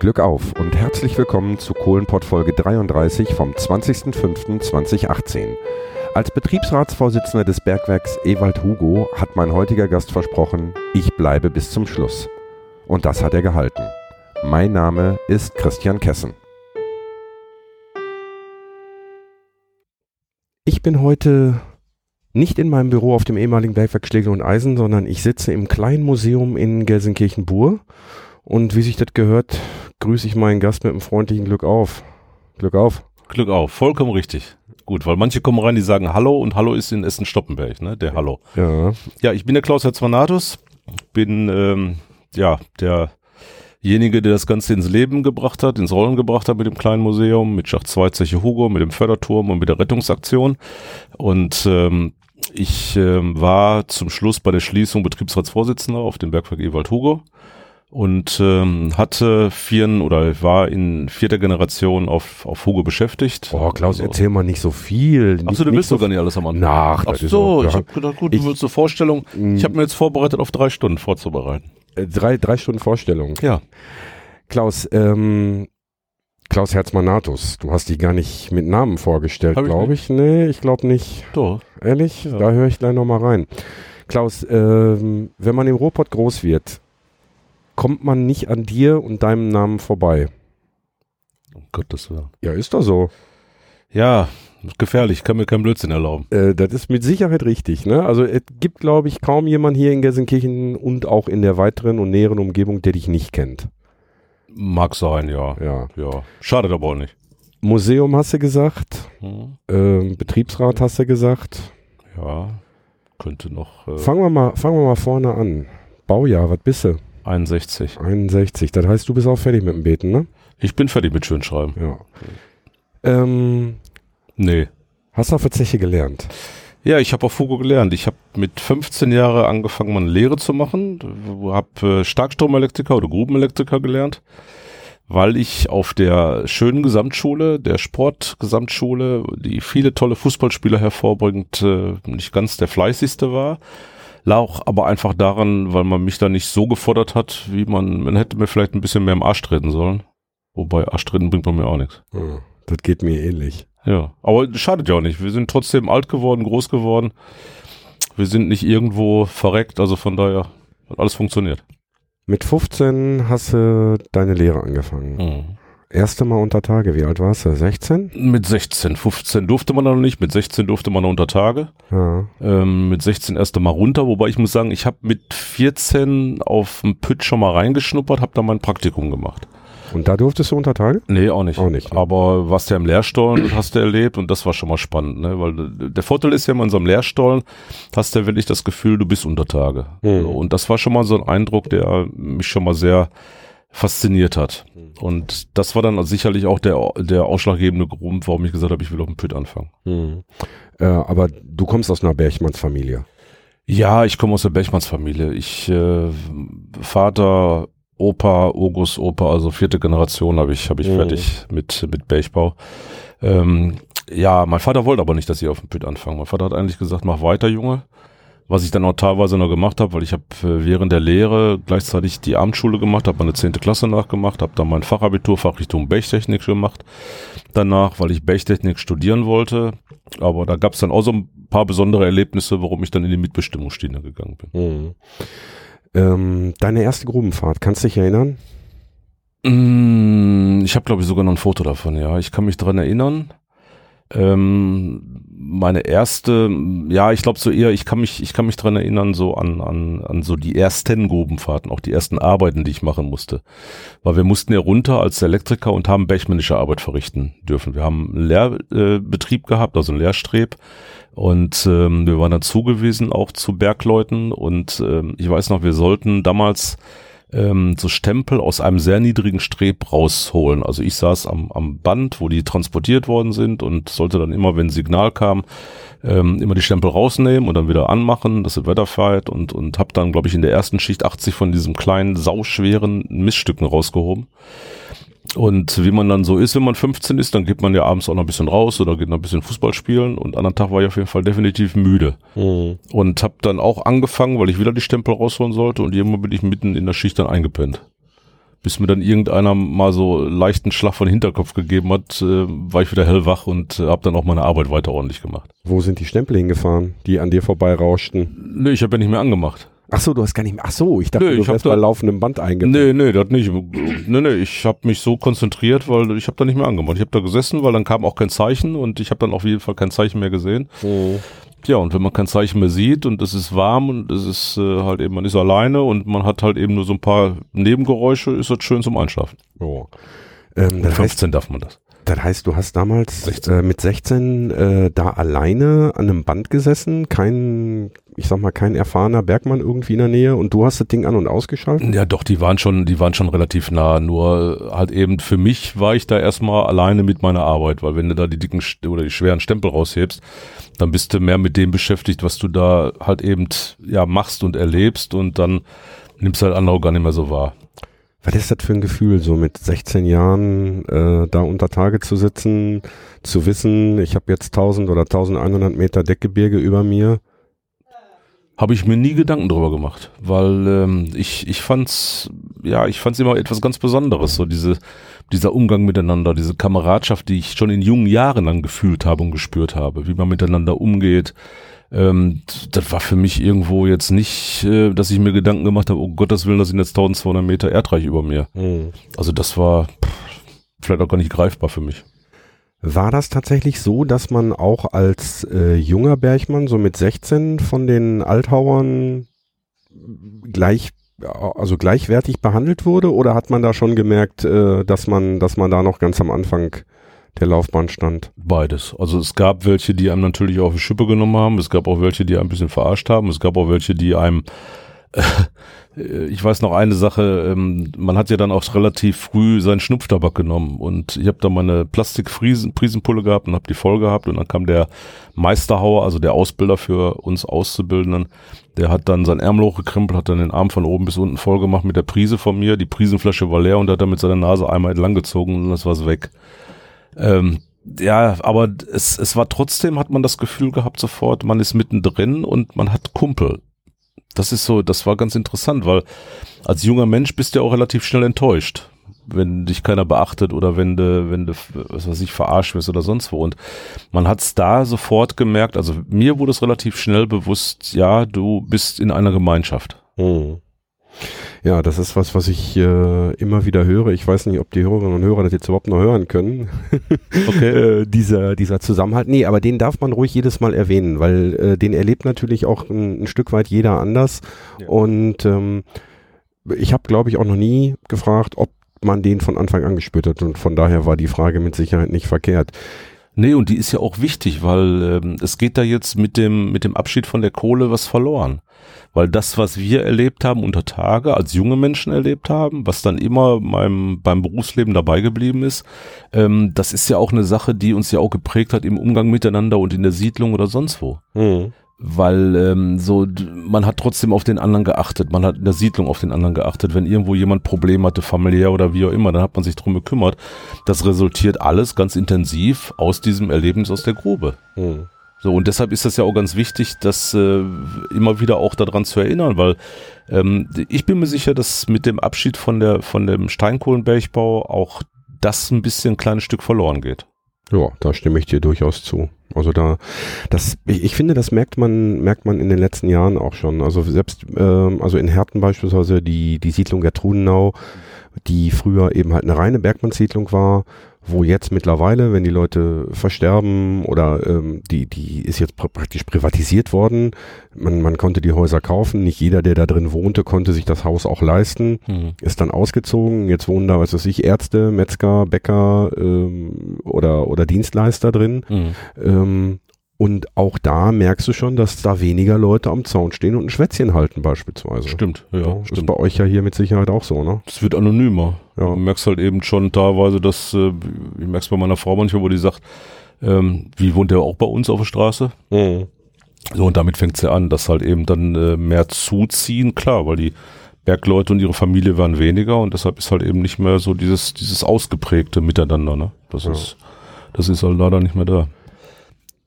Glück auf und herzlich willkommen zu Kohlenpott Folge 33 vom 20.05.2018. Als Betriebsratsvorsitzender des Bergwerks Ewald Hugo hat mein heutiger Gast versprochen, ich bleibe bis zum Schluss. Und das hat er gehalten. Mein Name ist Christian Kessen. Ich bin heute nicht in meinem Büro auf dem ehemaligen Bergwerk Schlegel und Eisen, sondern ich sitze im kleinen Museum in Gelsenkirchen-Bur. Und wie sich das gehört, grüße ich meinen Gast mit einem freundlichen Glück auf. Glück auf. Glück auf, vollkommen richtig. Gut, weil manche kommen rein, die sagen Hallo und Hallo ist in Essen-Stoppenberg, ne? Der Hallo. Ja. Ja, ich bin der Klaus Herzmanatus, bin ähm, ja derjenige, der das Ganze ins Leben gebracht hat, ins Rollen gebracht hat mit dem kleinen Museum, mit Schacht 2 Zeche Hugo, mit dem Förderturm und mit der Rettungsaktion. Und ähm, ich ähm, war zum Schluss bei der Schließung Betriebsratsvorsitzender auf dem Bergwerk Ewald Hugo und ähm, hatte vier oder war in vierter Generation auf, auf Hugo beschäftigt. Boah, Klaus, Also- erzähl mal nicht so viel. Achso, du willst so doch gar nicht alles am Anfang. Nach, Ach so, auch- ich ja. habe gedacht, gut, Ich- du willst eine Vorstellung. Ich habe mir jetzt vorbereitet, auf drei Stunden vorzubereiten. Äh, drei, drei Stunden Vorstellung. Ja. Klaus, ähm, Klaus Herzmanatus, du hast dich gar nicht mit Namen vorgestellt, Hab ich glaube ich. Nee, ich glaube nicht. Doch. Ehrlich? Ja. Da höre ich gleich nochmal rein. Klaus, ähm, wenn man im Ruhrpott groß wird, kommt man nicht an dir und deinem Namen vorbei. Um Gottes Willen. Ja, ist doch so. Ja, gefährlich, kann mir keinen Blödsinn erlauben. Äh, das ist mit Sicherheit richtig. Ne? Also es gibt, glaube ich, kaum jemanden hier in Gelsenkirchen und auch in der weiteren und näheren Umgebung, der dich nicht kennt. Mag sein, ja. Ja. Ja. Schadet aber auch nicht. Museum hast du gesagt, Hm. ähm, Betriebsrat hast du gesagt. Ja. Könnte noch äh, Fangen wir mal, fangen wir mal vorne an. Baujahr, was bist du? 61. 61. Das heißt, du bist auch fertig mit dem Beten, ne? Ich bin fertig mit Schönschreiben. Ja. Ähm, Nee. hast du auf der Zeche gelernt? Ja, ich habe auf Fugo gelernt. Ich habe mit 15 Jahren angefangen, meine Lehre zu machen. Habe äh, Starkstromelektriker oder Grubenelektriker gelernt, weil ich auf der schönen Gesamtschule, der Sportgesamtschule, die viele tolle Fußballspieler hervorbringt, äh, nicht ganz der fleißigste war. Lag auch aber einfach daran, weil man mich da nicht so gefordert hat, wie man, man hätte mir vielleicht ein bisschen mehr im Arsch treten sollen. Wobei Arsch treten bringt bei mir auch nichts. Hm, das geht mir ähnlich. Ja, aber schadet ja auch nicht. Wir sind trotzdem alt geworden, groß geworden. Wir sind nicht irgendwo verreckt, also von daher hat alles funktioniert. Mit 15 hast du deine Lehre angefangen. Erste Mal unter Tage. Wie alt warst du? 16? Mit 16, 15 durfte man noch nicht, mit 16 durfte man noch unter Tage. Ja. Ähm, mit 16 erst einmal runter, wobei ich muss sagen, ich habe mit 14 auf dem Pütt schon mal reingeschnuppert, habe da mein Praktikum gemacht. Und da durftest du unter Tage? Nee, auch nicht. Auch nicht, ne? Aber was der im Lehrstollen hast du erlebt und das war schon mal spannend, ne? Weil äh, der Vorteil ist ja immer in so einem Lehrstollen hast du ja wirklich das Gefühl, du bist unter Tage. Mhm. Und das war schon mal so ein Eindruck, der mich schon mal sehr fasziniert hat. Und das war dann sicherlich auch der, der ausschlaggebende Grund, warum ich gesagt habe, ich will auf dem Pütt anfangen. Hm. Äh, aber du kommst aus einer Bergmannsfamilie. Ja, ich komme aus der Bechmannsfamilie. Ich äh, Vater, Opa, Urgus, Opa, also vierte Generation habe ich, habe ich Mhm. fertig mit mit Bergbau. Ähm, ja, mein Vater wollte aber nicht, dass ich auf dem Pütt anfange. Mein Vater hat eigentlich gesagt, mach weiter, Junge. Was ich dann auch teilweise noch gemacht habe, weil ich habe äh, während der Lehre gleichzeitig die Abendschule gemacht, habe meine zehnte Klasse nachgemacht, habe dann mein Fachabitur Fachrichtung Berchtechnik gemacht. Danach, weil ich Berchtechnik studieren wollte. Aber da gab es dann auch so ein paar besondere Erlebnisse, warum ich dann in die Mitbestimmungsschiene gegangen bin. Hm. Ähm, deine erste Grubenfahrt, kannst du dich erinnern? Mm, Ich habe, glaube ich, sogar noch ein Foto davon, ja. Ich kann mich dran erinnern. Ähm, meine erste, ja, ich glaube so eher, ich kann mich, ich kann mich dran erinnern, so an, an, an so die ersten Grubenfahrten, auch die ersten Arbeiten, die ich machen musste. Weil wir mussten ja runter als Elektriker und haben bergmännische Arbeit verrichten dürfen. Wir haben einen Lehrbetrieb Betrieb gehabt, also einen Lehrstreb. Und ähm, wir waren dann zugewiesen auch zu Bergleuten. Und ähm, ich weiß noch, wir sollten damals ähm, so Stempel aus einem sehr niedrigen Streb rausholen. Also ich saß am, am Band, wo die transportiert worden sind und sollte dann immer, wenn ein Signal kam, ähm, immer die Stempel rausnehmen und dann wieder anmachen, das ist Wetterfight und, und habe dann, glaube ich, in der ersten Schicht 80 von diesem kleinen, sauschweren Miststücken rausgehoben. Und wie man dann so ist, wenn man 15 ist, dann geht man ja abends auch noch ein bisschen raus oder geht noch ein bisschen Fußball spielen. Und an anderen Tag war ich auf jeden Fall definitiv müde. Mhm. Und habe dann auch angefangen, weil ich wieder die Stempel rausholen sollte. Und irgendwann bin ich mitten in der Schicht dann eingepennt. bis mir dann irgendeiner mal so leichten Schlag von Hinterkopf gegeben hat, äh, war ich wieder hellwach und äh, habe dann auch meine Arbeit weiter ordentlich gemacht. Wo sind die Stempel hingefahren, die an dir vorbeirauschten? Nee, ich habe ja nicht mehr angemacht. Ach so, du hast gar nicht mehr. Ach so, ich dachte, Nee, du ich wärst da- bei laufendem Band eingebaut. Nee, nee, das nicht. Nee, nee, ich habe mich so konzentriert, weil ich habe da nicht mehr angemacht. Ich habe da gesessen, weil dann kam auch kein Zeichen und ich habe dann auf jeden Fall kein Zeichen mehr gesehen. Mhm. Ja, und wenn man kein Zeichen mehr sieht und es ist warm und es ist äh, halt eben, man ist alleine und man hat halt eben nur so ein paar Nebengeräusche, ist das schön zum Einschlafen. So. Ähm, das, heißt, 15 darf man das. Das heißt, du hast damals 16. Äh, mit 16 äh, da alleine an einem Band gesessen, kein, ich sag mal, kein erfahrener Bergmann irgendwie in der Nähe und du hast das Ding an und ausgeschaltet? Ja, doch, die waren schon, die waren schon relativ nah. Nur halt eben für mich war ich da erstmal alleine mit meiner Arbeit, weil wenn du da die dicken oder die schweren Stempel raushebst, dann bist du mehr mit dem beschäftigt, was du da halt eben ja machst und erlebst und dann nimmst du halt andere gar nicht mehr so wahr. Was ist das für ein Gefühl, so mit 16 Jahren äh, da unter Tage zu sitzen, zu wissen, ich habe jetzt 1000 oder 1100 Meter Deckgebirge über mir? Habe ich mir nie Gedanken drüber gemacht, weil ähm, ich ich fand's ja ich fand's immer etwas ganz Besonderes, so diese dieser Umgang miteinander, diese Kameradschaft, die ich schon in jungen Jahren dann gefühlt habe und gespürt habe, wie man miteinander umgeht. Ähm, das war für mich irgendwo jetzt nicht, äh, dass ich mir Gedanken gemacht habe, oh Gottes Willen, das sind jetzt 1200 Meter Erdreich über mir. Hm. Also das war pff, vielleicht auch gar nicht greifbar für mich. War das tatsächlich so, dass man auch als äh, junger Bergmann, so mit 16, von den Althauern gleich, also gleichwertig behandelt wurde? Oder hat man da schon gemerkt, äh, dass man, dass man da noch ganz am Anfang der Laufbahn stand? Beides. Also es gab welche, die einem natürlich auf die Schippe genommen haben. Es gab auch welche, die ein bisschen verarscht haben. Es gab auch welche, die einem, äh, ich weiß noch eine Sache, ähm, man hat ja dann auch relativ früh seinen Schnupftabak genommen und ich habe da meine Plastikpriesenpulle gehabt und habe die voll gehabt und dann kam der Meisterhauer, also der Ausbilder für uns Auszubildenden, der hat dann sein Ärmel hochgekrempelt, hat dann den Arm von oben bis unten voll gemacht mit der Prise von mir. Die Prisenflasche war leer und hat dann mit seiner Nase einmal entlang gezogen und das war's weg. Ähm, ja, aber es, es war trotzdem, hat man das Gefühl gehabt sofort, man ist mittendrin und man hat Kumpel. Das ist so, das war ganz interessant, weil als junger Mensch bist du ja auch relativ schnell enttäuscht, wenn dich keiner beachtet oder wenn du, wenn du, was weiß ich, verarscht wirst oder sonst wo. Und man hat es da sofort gemerkt, also mir wurde es relativ schnell bewusst, ja, du bist in einer Gemeinschaft. Hm. Ja, das ist was, was ich äh, immer wieder höre. Ich weiß nicht, ob die Hörerinnen und Hörer das jetzt überhaupt noch hören können. Okay. äh, dieser, dieser Zusammenhalt. Nee, aber den darf man ruhig jedes Mal erwähnen, weil äh, den erlebt natürlich auch ein, ein Stück weit jeder anders. Ja. Und ähm, ich habe, glaube ich, auch noch nie gefragt, ob man den von Anfang an gespürt hat. Und von daher war die Frage mit Sicherheit nicht verkehrt. Nee, und die ist ja auch wichtig, weil ähm, es geht da jetzt mit dem, mit dem Abschied von der Kohle was verloren. Weil das, was wir erlebt haben unter Tage, als junge Menschen erlebt haben, was dann immer beim, beim Berufsleben dabei geblieben ist, ähm, das ist ja auch eine Sache, die uns ja auch geprägt hat im Umgang miteinander und in der Siedlung oder sonst wo. Hm. Weil ähm, so man hat trotzdem auf den anderen geachtet, man hat in der Siedlung auf den anderen geachtet. Wenn irgendwo jemand Problem hatte, familiär oder wie auch immer, dann hat man sich drum gekümmert. Das resultiert alles ganz intensiv aus diesem Erlebnis aus der Grube. Hm. So, und deshalb ist das ja auch ganz wichtig, das äh, immer wieder auch daran zu erinnern, weil ähm, ich bin mir sicher, dass mit dem Abschied von der von dem Steinkohlenbergbau auch das ein bisschen ein kleines Stück verloren geht. Ja, da stimme ich dir durchaus zu. Also da, das, ich, ich finde, das merkt man, merkt man in den letzten Jahren auch schon. Also selbst, ähm, also in Herten beispielsweise die, die Siedlung Gertrudenau, die früher eben halt eine reine Bergmannssiedlung war, wo jetzt mittlerweile, wenn die Leute versterben oder ähm, die, die ist jetzt pr praktisch privatisiert worden. Man, man konnte die Häuser kaufen. Nicht jeder, der da drin wohnte, konnte sich das Haus auch leisten ist dann ausgezogen. Jetzt wohnen da, was weiß ich, Ärzte, Metzger, Bäcker ähm, oder, oder Dienstleister drin. Mhm. Ähm, und auch da merkst du schon, dass da weniger Leute am Zaun stehen und ein Schwätzchen halten beispielsweise. Stimmt, ja, ist stimmt. bei euch ja hier mit Sicherheit auch so, ne? Es wird anonymer. Ja. Du merkst halt eben schon teilweise, dass, äh, ich merk's bei meiner Frau manchmal, wo die sagt, ähm, wie wohnt der auch bei uns auf der Straße? Mhm. So, und damit fängt's ja an, dass halt eben dann äh, mehr zuziehen, klar, weil die Bergleute und ihre Familie waren weniger und deshalb ist halt eben nicht mehr so dieses, dieses ausgeprägte Miteinander, ne? Das Ja. ist, das ist halt leider nicht mehr da.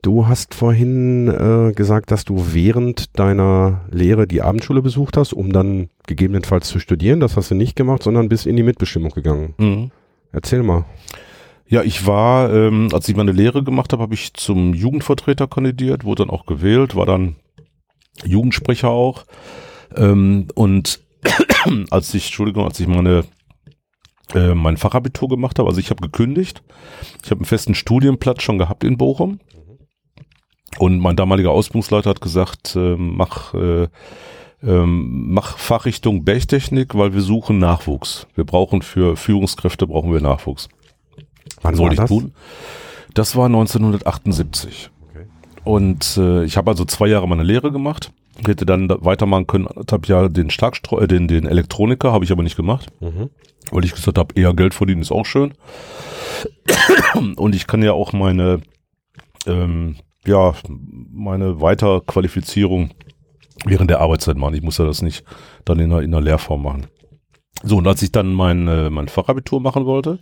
Du hast vorhin äh, gesagt, dass du während deiner Lehre die Abendschule besucht hast, um dann gegebenenfalls zu studieren. Das hast du nicht gemacht, sondern bist in die Mitbestimmung gegangen. Mhm. Erzähl mal. Ja, ich war, ähm, als ich meine Lehre gemacht habe, habe ich zum Jugendvertreter kandidiert, wurde dann auch gewählt, war dann Jugendsprecher auch. Ähm, und als ich, Entschuldigung, als ich meine äh, mein Fachabitur gemacht habe, also ich habe gekündigt. Ich habe einen festen Studienplatz schon gehabt in Bochum und mein damaliger Ausbildungsleiter hat gesagt, äh, mach, äh, ähm, mach Fachrichtung Bergtechnik, weil wir suchen Nachwuchs. Wir brauchen für Führungskräfte brauchen wir Nachwuchs. Wann soll ich das? tun? Das war 1978. Okay. Und äh, ich habe also zwei Jahre meine Lehre gemacht. Ich hätte dann weitermachen können, habe ja den Starkstro äh, den, den Elektroniker, habe ich aber nicht gemacht. Mhm. Weil ich gesagt habe, eher Geld verdienen ist auch schön. Und ich kann ja auch meine ähm, ja, meine Weiterqualifizierung während der Arbeitszeit machen. Ich muss ja das nicht dann in einer, in einer Lehrform machen. So, und als ich dann mein, äh, mein Fachabitur machen wollte,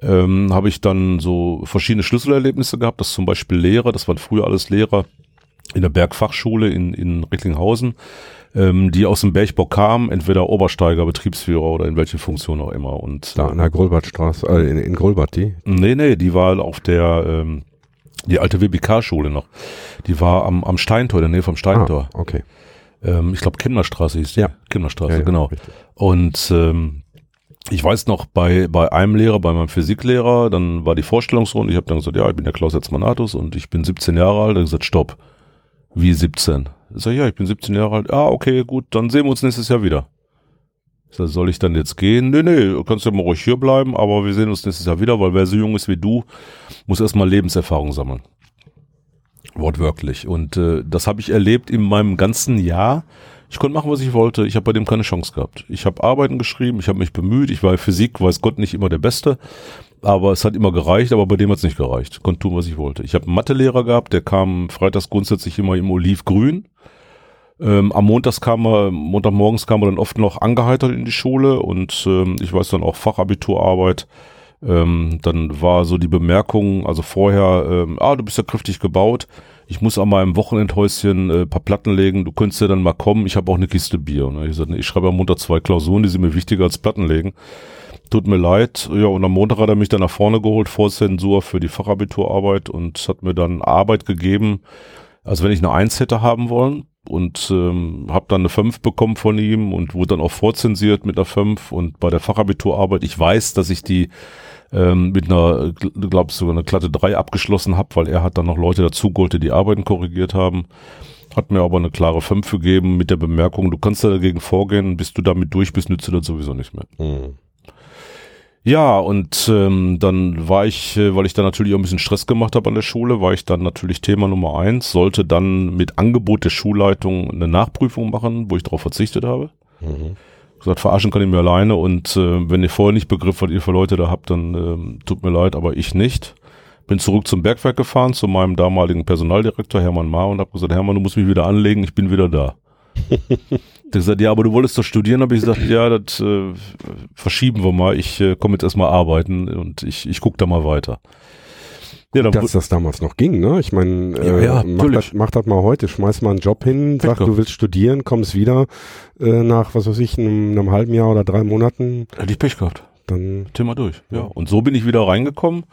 ähm, habe ich dann so verschiedene Schlüsselerlebnisse gehabt, das zum Beispiel Lehrer, das waren früher alles Lehrer in der Bergfachschule in, in Recklinghausen, ähm, die aus dem Bergbau kamen, entweder Obersteiger, Betriebsführer oder in welche Funktion auch immer. Und, da an der Grolbertstraße, äh, in, in Grolbert, die? Nee, nee, die war auf der, ähm, die alte WBK-Schule noch. Die war am, am Steintor, in der Nähe vom Steintor. Ah, okay. Ähm, ich glaube, Kinderstraße hieß die. Ja. Kinderstraße, ja, ja, genau. Richtig. Und ähm, ich weiß noch, bei, bei einem Lehrer, bei meinem Physiklehrer, dann war die Vorstellungsrunde. Ich habe dann gesagt, ja, ich bin der Klaus Etzmanatus und ich bin 17 Jahre alt. Er hat gesagt, stopp. Wie 17? Ich sag, ja, ich bin 17 Jahre alt. Ah, okay, gut, dann sehen wir uns nächstes Jahr wieder. So, soll ich dann jetzt gehen? Nee, nee, du kannst ja mal ruhig hier bleiben, aber wir sehen uns nächstes Jahr wieder, weil wer so jung ist wie du, muss erstmal Lebenserfahrung sammeln. Wortwörtlich. Und äh, das habe ich erlebt in meinem ganzen Jahr. Ich konnte machen, was ich wollte. Ich habe bei dem keine Chance gehabt. Ich habe Arbeiten geschrieben, ich habe mich bemüht. Ich war Physik, weiß Gott, nicht immer der Beste. Aber es hat immer gereicht, aber bei dem hat es nicht gereicht. Ich konnte tun, was ich wollte. Ich habe einen Mathelehrer gehabt, der kam freitags grundsätzlich immer im Olivgrün ähm, am Montags kam er, Montagmorgens kam er dann oft noch angeheitert in die Schule und ähm, ich weiß dann auch Fachabiturarbeit. Ähm, dann war so die Bemerkung, also vorher, ähm, ah, du bist ja kräftig gebaut, ich muss an meinem Wochenendhäuschen äh, paar Platten legen, du könntest ja dann mal kommen, ich habe auch eine Kiste Bier. Und ich sagte, nee, ich schreibe am Montag zwei Klausuren, die sind mir wichtiger als Platten legen. Tut mir leid. Ja, und am Montag hat er mich dann nach vorne geholt vor Zensur für die Fachabiturarbeit und hat mir dann Arbeit gegeben, als wenn ich eine Eins hätte haben wollen und ähm, habe dann eine 5 bekommen von ihm und wurde dann auch vorzensiert mit einer 5 und bei der Fachabiturarbeit, ich weiß, dass ich die ähm, mit einer, glaube ich, sogar eine glatte 3 abgeschlossen habe, weil er hat dann noch Leute dazu geholt, die die Arbeiten korrigiert haben. Hat mir aber eine klare 5 gegeben mit der Bemerkung, du kannst da dagegen vorgehen, bis du damit durch bist, nützt du das sowieso nicht mehr. Mhm. Ja, und ähm, dann war ich, äh, weil ich da natürlich auch ein bisschen Stress gemacht habe an der Schule, war ich dann natürlich Thema Nummer eins, sollte dann mit Angebot der Schulleitung eine Nachprüfung machen, wo ich darauf verzichtet habe. Mhm. Gesagt, verarschen kann ich mir alleine und äh, wenn ihr vorher nicht begriff, was ihr für Leute da habt, dann ähm, tut mir leid, aber ich nicht. Bin zurück zum Bergwerk gefahren, zu meinem damaligen Personaldirektor Hermann Mahr und habe gesagt, Hermann, du musst mich wieder anlegen, ich bin wieder da. Der gesagt, ja, aber du wolltest doch studieren, habe ich gesagt, ja, das äh, verschieben wir mal. Ich äh, komme jetzt erstmal arbeiten und ich, ich gucke da mal weiter. Ja, Dass das damals noch ging, ne? Ich meine, äh, ja, ja, mach, das, mach das mal heute, schmeiß mal einen Job hin, sag, du willst studieren, kommst wieder äh, nach, was weiß ich, einem, einem halben Jahr oder drei Monaten. Hätte ich Pech gehabt. Dann Thema durch. Ja. Und so bin ich wieder reingekommen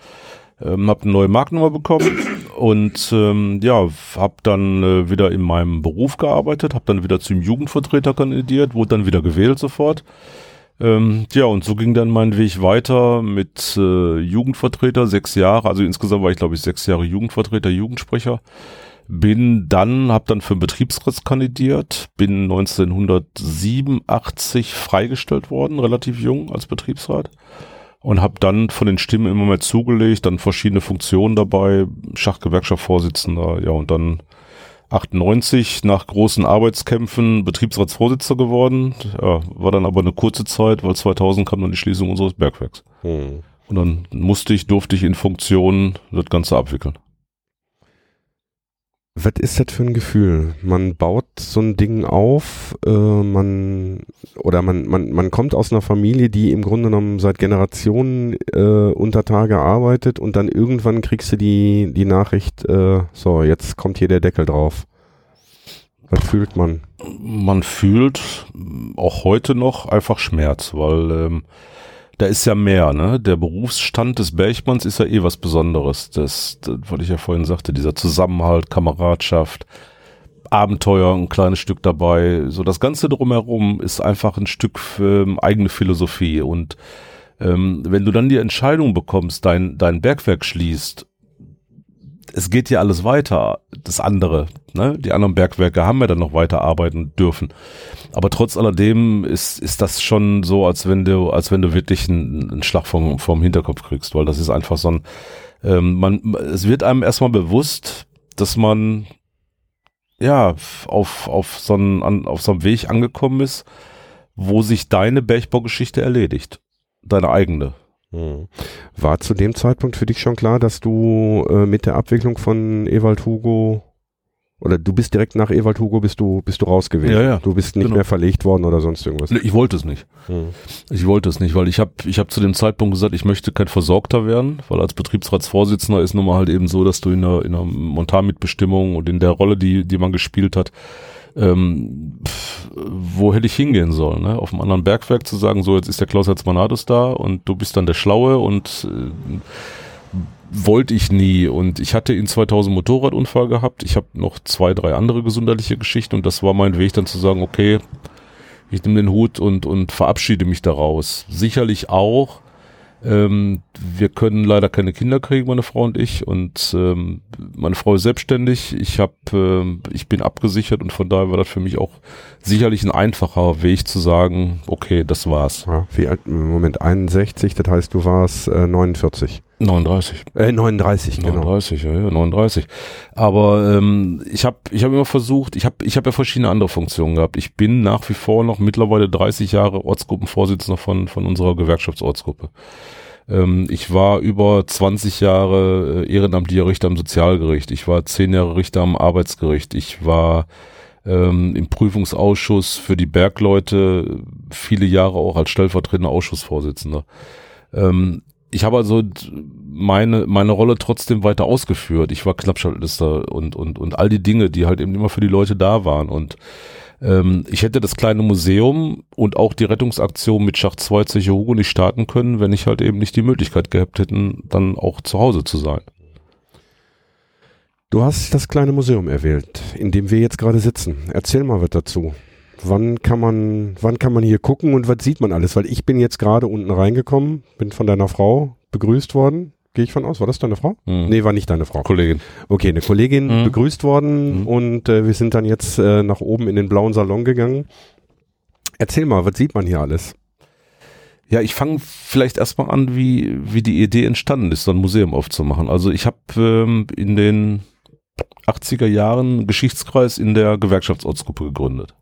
ähm, habe eine neue Markennummer bekommen und ähm, ja, habe dann äh, wieder in meinem Beruf gearbeitet, habe dann wieder zum Jugendvertreter kandidiert, wurde dann wieder gewählt sofort. Ähm, ja, und so ging dann mein Weg weiter mit äh, Jugendvertreter, sechs Jahre, also insgesamt war ich glaube ich sechs Jahre Jugendvertreter, Jugendsprecher. Bin dann, habe dann für den Betriebsrat kandidiert, bin 1987 freigestellt worden, relativ jung als Betriebsrat und habe dann von den Stimmen immer mehr zugelegt, dann verschiedene Funktionen dabei, Schachgewerkschaftsvorsitzender, ja und dann 98 nach großen Arbeitskämpfen Betriebsratsvorsitzender geworden, ja, war dann aber eine kurze Zeit, weil 2000 kam dann die Schließung unseres Bergwerks. Hm. Und dann musste ich, durfte ich in Funktionen das Ganze abwickeln. Was ist das für ein Gefühl? Man baut so ein Ding auf, äh, man oder man, man, man kommt aus einer Familie, die im Grunde genommen seit Generationen äh, unter Tage arbeitet und dann irgendwann kriegst du die, die Nachricht, äh, so, jetzt kommt hier der Deckel drauf. Was fühlt man? Man fühlt auch heute noch einfach Schmerz, weil ähm, da ist ja mehr, ne? Der Berufsstand des Bergmanns ist ja eh was Besonderes. Das, das was ich ja vorhin sagte, dieser Zusammenhalt, Kameradschaft, Abenteuer, ein kleines Stück dabei. So das Ganze drumherum ist einfach ein Stück ähm, eigene Philosophie. Und ähm, wenn du dann die Entscheidung bekommst, dein, dein Bergwerk schließt es geht ja alles weiter, das andere. Ne? Die anderen Bergwerke haben ja dann noch weiter arbeiten dürfen. Aber trotz alledem ist, ist das schon so, als wenn du, als wenn du wirklich einen, einen Schlag vom, vom Hinterkopf kriegst, weil das ist einfach so ein, ähm, man, es wird einem erstmal bewusst, dass man ja auf, auf so einen, auf so einem Weg angekommen ist, wo sich deine Bergbaugeschichte erledigt. Deine eigene. Hm. War zu dem Zeitpunkt für dich schon klar, dass du äh, mit der Abwicklung von Ewald Hugo oder du bist direkt nach Ewald Hugo bist du bist du raus gewesen. Ja, ja. Du bist nicht Genau. mehr verlegt worden oder sonst irgendwas. Ich wollte es nicht. Hm. Ich wollte es nicht, weil ich habe ich hab zu dem Zeitpunkt gesagt, ich möchte kein Versorgter werden, weil als Betriebsratsvorsitzender ist nun mal halt eben so, dass du in der, in der Montanmitbestimmung und in der Rolle, die, die man gespielt hat, ähm, pff, wo hätte ich hingehen sollen? Ne? Auf einem anderen Bergwerk zu sagen, so jetzt ist der Klaus Herzmanatus da und du bist dann der Schlaue und äh, wollte ich nie und ich hatte in 2000 Motorradunfall gehabt. Ich habe noch zwei, drei andere gesundheitliche Geschichten und das war mein Weg dann zu sagen, okay, ich nehme den Hut und, und verabschiede mich daraus. Sicherlich auch. Ähm, wir können leider keine Kinder kriegen, meine Frau und ich. Und ähm, meine Frau ist selbstständig. Ich habe, ähm, ich bin abgesichert und von daher war das für mich auch sicherlich ein einfacher Weg zu sagen, okay, das war's. Ja, wie alt, Moment 61, das heißt, du warst äh, 49. 39. Äh, 39, genau. 39, ja, ja, 39. Aber ähm, ich habe ich hab immer versucht, ich habe ich hab ja verschiedene andere Funktionen gehabt. Ich bin nach wie vor noch mittlerweile 30 Jahre Ortsgruppenvorsitzender von, von unserer Gewerkschaftsortsgruppe. Ähm, ich war über 20 Jahre äh, ehrenamtlicher Richter am Sozialgericht. Ich war 10 Jahre Richter am Arbeitsgericht. Ich war ähm, im Prüfungsausschuss für die Bergleute viele Jahre auch als stellvertretender Ausschussvorsitzender. Ich habe also meine, meine Rolle trotzdem weiter ausgeführt. Ich war Klappschaltlister und, und, und all die Dinge, die halt eben immer für die Leute da waren. Und ähm, ich hätte das kleine Museum und auch die Rettungsaktion mit Schacht 2 Zeche Hugo nicht starten können, wenn ich halt eben nicht die Möglichkeit gehabt hätten, dann auch zu Hause zu sein. Du hast das kleine Museum erwählt, in dem wir jetzt gerade sitzen. Erzähl mal was dazu. Wann kann man, wann kann man hier gucken und was sieht man alles? Weil ich bin jetzt gerade unten reingekommen, bin von deiner Frau begrüßt worden. Gehe ich von aus, war das deine Frau? Hm. Nee, war nicht deine Frau. Kollegin. Okay, eine Kollegin Mhm. begrüßt worden Mhm. und äh, wir sind dann jetzt äh, nach oben in den blauen Salon gegangen. Erzähl mal, was sieht man hier alles? Ja, ich fange vielleicht erstmal an, wie, wie die Idee entstanden ist, so ein Museum aufzumachen. Also ich habe ähm, in den 80er Jahren einen Geschichtskreis in der Gewerkschaftsortsgruppe gegründet.